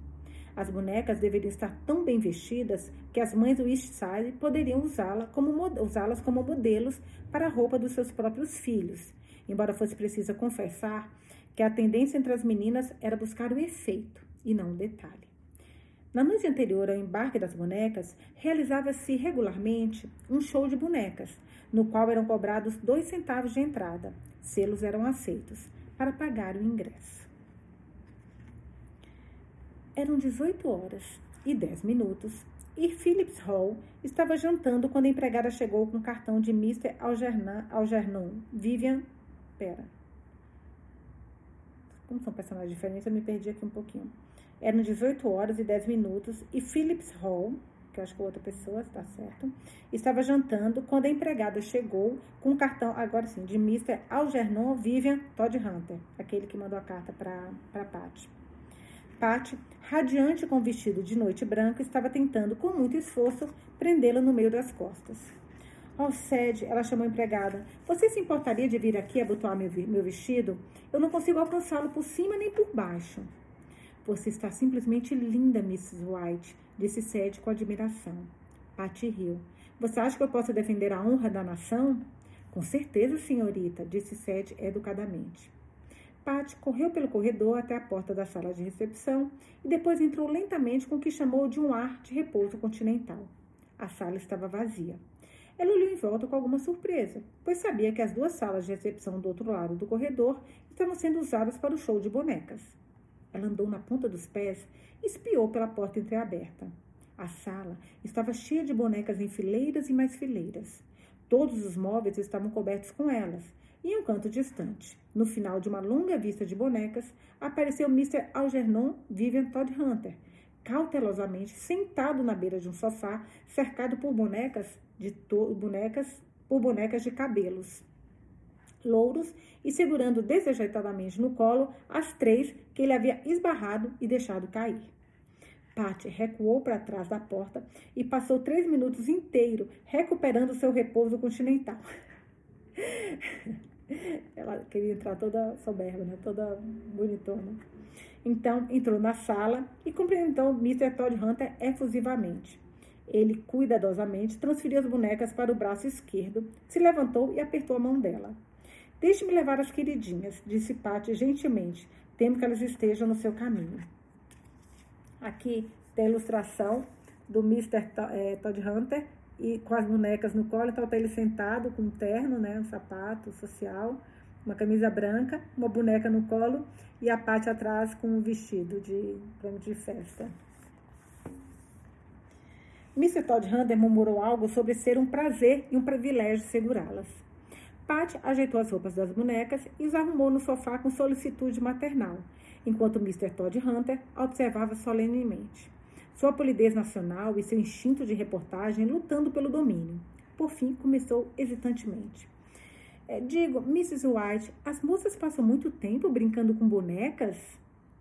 As bonecas deveriam estar tão bem vestidas que as mães do East Side poderiam usá-las como, usá como modelos para a roupa dos seus próprios filhos, embora fosse preciso confessar que a tendência entre as meninas era buscar o efeito e não o detalhe. Na noite anterior ao embarque das bonecas, realizava-se regularmente um show de bonecas, no qual eram cobrados dois centavos de entrada. Selos eram aceitos para pagar o ingresso. Eram 18 horas e 10 minutos e Phillips Hall estava jantando quando a empregada chegou com o cartão de Mr. Algernon, Algernon Vivian. Pera. Como são personagens diferentes, eu me perdi aqui um pouquinho. Eram 18 horas e 10 minutos e Phillips Hall, que eu acho que é outra pessoa, está certo, estava jantando quando a empregada chegou com o cartão, agora sim, de Mr. Algernon Vivian Todd Hunter, aquele que mandou a carta para Patty. Patty, radiante com o vestido de noite branco, estava tentando, com muito esforço, prendê-lo no meio das costas. Oh, Sede, ela chamou a empregada. Você se importaria de vir aqui abotoar meu, meu vestido? Eu não consigo alcançá-lo por cima nem por baixo. Você está simplesmente linda, Mrs. White, disse Sede com admiração. Patty riu. Você acha que eu posso defender a honra da nação? Com certeza, senhorita, disse Sede educadamente. Patty correu pelo corredor até a porta da sala de recepção e depois entrou lentamente com o que chamou de um ar de repouso continental. A sala estava vazia. Ela olhou em volta com alguma surpresa, pois sabia que as duas salas de recepção do outro lado do corredor estavam sendo usadas para o show de bonecas. Ela andou na ponta dos pés e espiou pela porta entreaberta. A sala estava cheia de bonecas em fileiras e mais fileiras. Todos os móveis estavam cobertos com elas, e um canto distante, no final de uma longa vista de bonecas, apareceu Mr. Algernon Vivian Todd Hunter, cautelosamente sentado na beira de um sofá, cercado por bonecas de bonecas por bonecas de cabelos louros e segurando desajeitadamente no colo as três que ele havia esbarrado e deixado cair. Patty recuou para trás da porta e passou três minutos inteiros recuperando seu repouso continental. Ela queria entrar toda soberba, né? toda bonitona. Então entrou na sala e cumprimentou Mr. Todd Hunter efusivamente. Ele cuidadosamente transferiu as bonecas para o braço esquerdo, se levantou e apertou a mão dela. Deixe-me levar as queridinhas, disse Patty gentilmente. Temo que elas estejam no seu caminho. Aqui tem a ilustração do Mr. Eh, Todd Hunter e com as bonecas no colo. Então, tá ele sentado com um terno, né, um sapato social, uma camisa branca, uma boneca no colo e a Patty atrás com um vestido de, de festa. Mr. Todd Hunter murmurou algo sobre ser um prazer e um privilégio segurá-las. Pat ajeitou as roupas das bonecas e os arrumou no sofá com solicitude maternal, enquanto Mr. Todd Hunter observava solenemente. Sua polidez nacional e seu instinto de reportagem lutando pelo domínio. Por fim, começou hesitantemente. É, digo, Mrs. White, as moças passam muito tempo brincando com bonecas?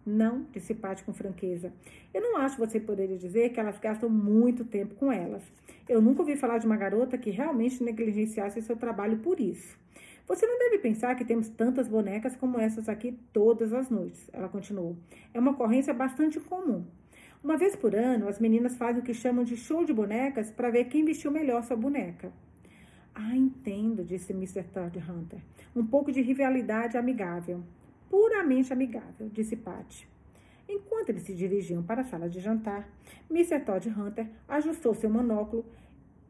Não, disse Pat com franqueza. Eu não acho que você poderia dizer que elas gastam muito tempo com elas. Eu nunca ouvi falar de uma garota que realmente negligenciasse seu trabalho por isso. Você não deve pensar que temos tantas bonecas como essas aqui todas as noites, ela continuou. É uma ocorrência bastante comum. Uma vez por ano, as meninas fazem o que chamam de show de bonecas para ver quem vestiu melhor sua boneca. Ah, entendo, disse Mr. Todd Hunter. Um pouco de rivalidade amigável puramente amigável, disse Patty. Enquanto eles se dirigiam para a sala de jantar, Mr. Todd Hunter ajustou seu monóculo,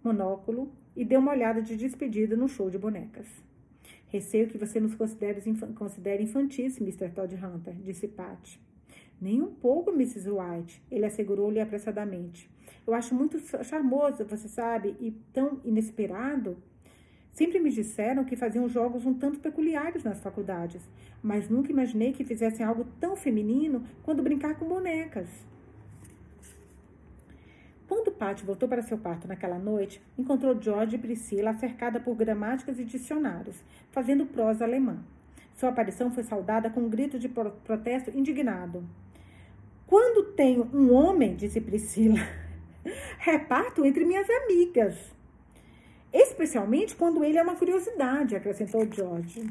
monóculo e deu uma olhada de despedida no show de bonecas. Receio que você nos considere, infantis, Mr. Todd Hunter, disse Patty. Nem um pouco, Mrs. White, ele assegurou-lhe apressadamente. Eu acho muito charmoso, você sabe, e tão inesperado. Sempre me disseram que faziam jogos um tanto peculiares nas faculdades, mas nunca imaginei que fizessem algo tão feminino quando brincar com bonecas. Quando Patty voltou para seu quarto naquela noite, encontrou George e Priscila cercada por gramáticas e dicionários, fazendo prosa alemã. Sua aparição foi saudada com um grito de protesto indignado. Quando tenho um homem, disse Priscila, reparto entre minhas amigas. Especialmente quando ele é uma curiosidade, acrescentou George.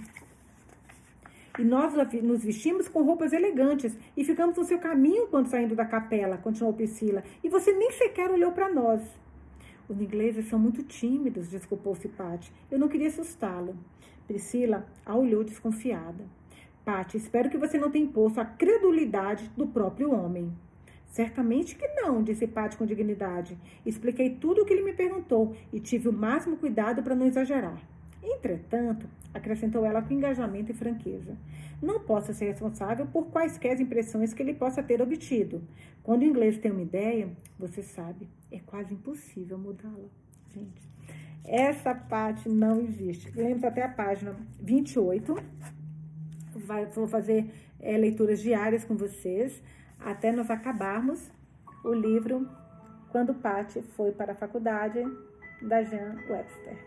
E nós nos vestimos com roupas elegantes e ficamos no seu caminho quando saindo da capela, continuou Priscila. E você nem sequer olhou para nós. Os ingleses são muito tímidos, desculpou-se Patty. Eu não queria assustá-lo. Priscila a olhou desconfiada. Patty, espero que você não tenha imposto a credulidade do próprio homem. Certamente que não, disse Pat com dignidade. Expliquei tudo o que ele me perguntou e tive o máximo cuidado para não exagerar. Entretanto, acrescentou ela com engajamento e franqueza, não posso ser responsável por quaisquer impressões que ele possa ter obtido. Quando o inglês tem uma ideia, você sabe, é quase impossível mudá-la. Gente, essa parte não existe. Lembra até a página 28. Vai, vou fazer é, leituras diárias com vocês até nós acabarmos o livro Quando Patty foi para a faculdade, da Jean Webster.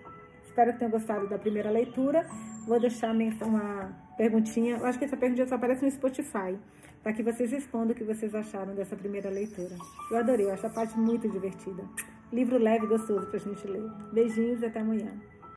Espero que tenham gostado da primeira leitura. Vou deixar uma perguntinha. Eu acho que essa perguntinha só aparece no Spotify, para que vocês respondam o que vocês acharam dessa primeira leitura. Eu adorei, eu acho a parte muito divertida. Livro leve e gostoso para a gente ler. Beijinhos e até amanhã.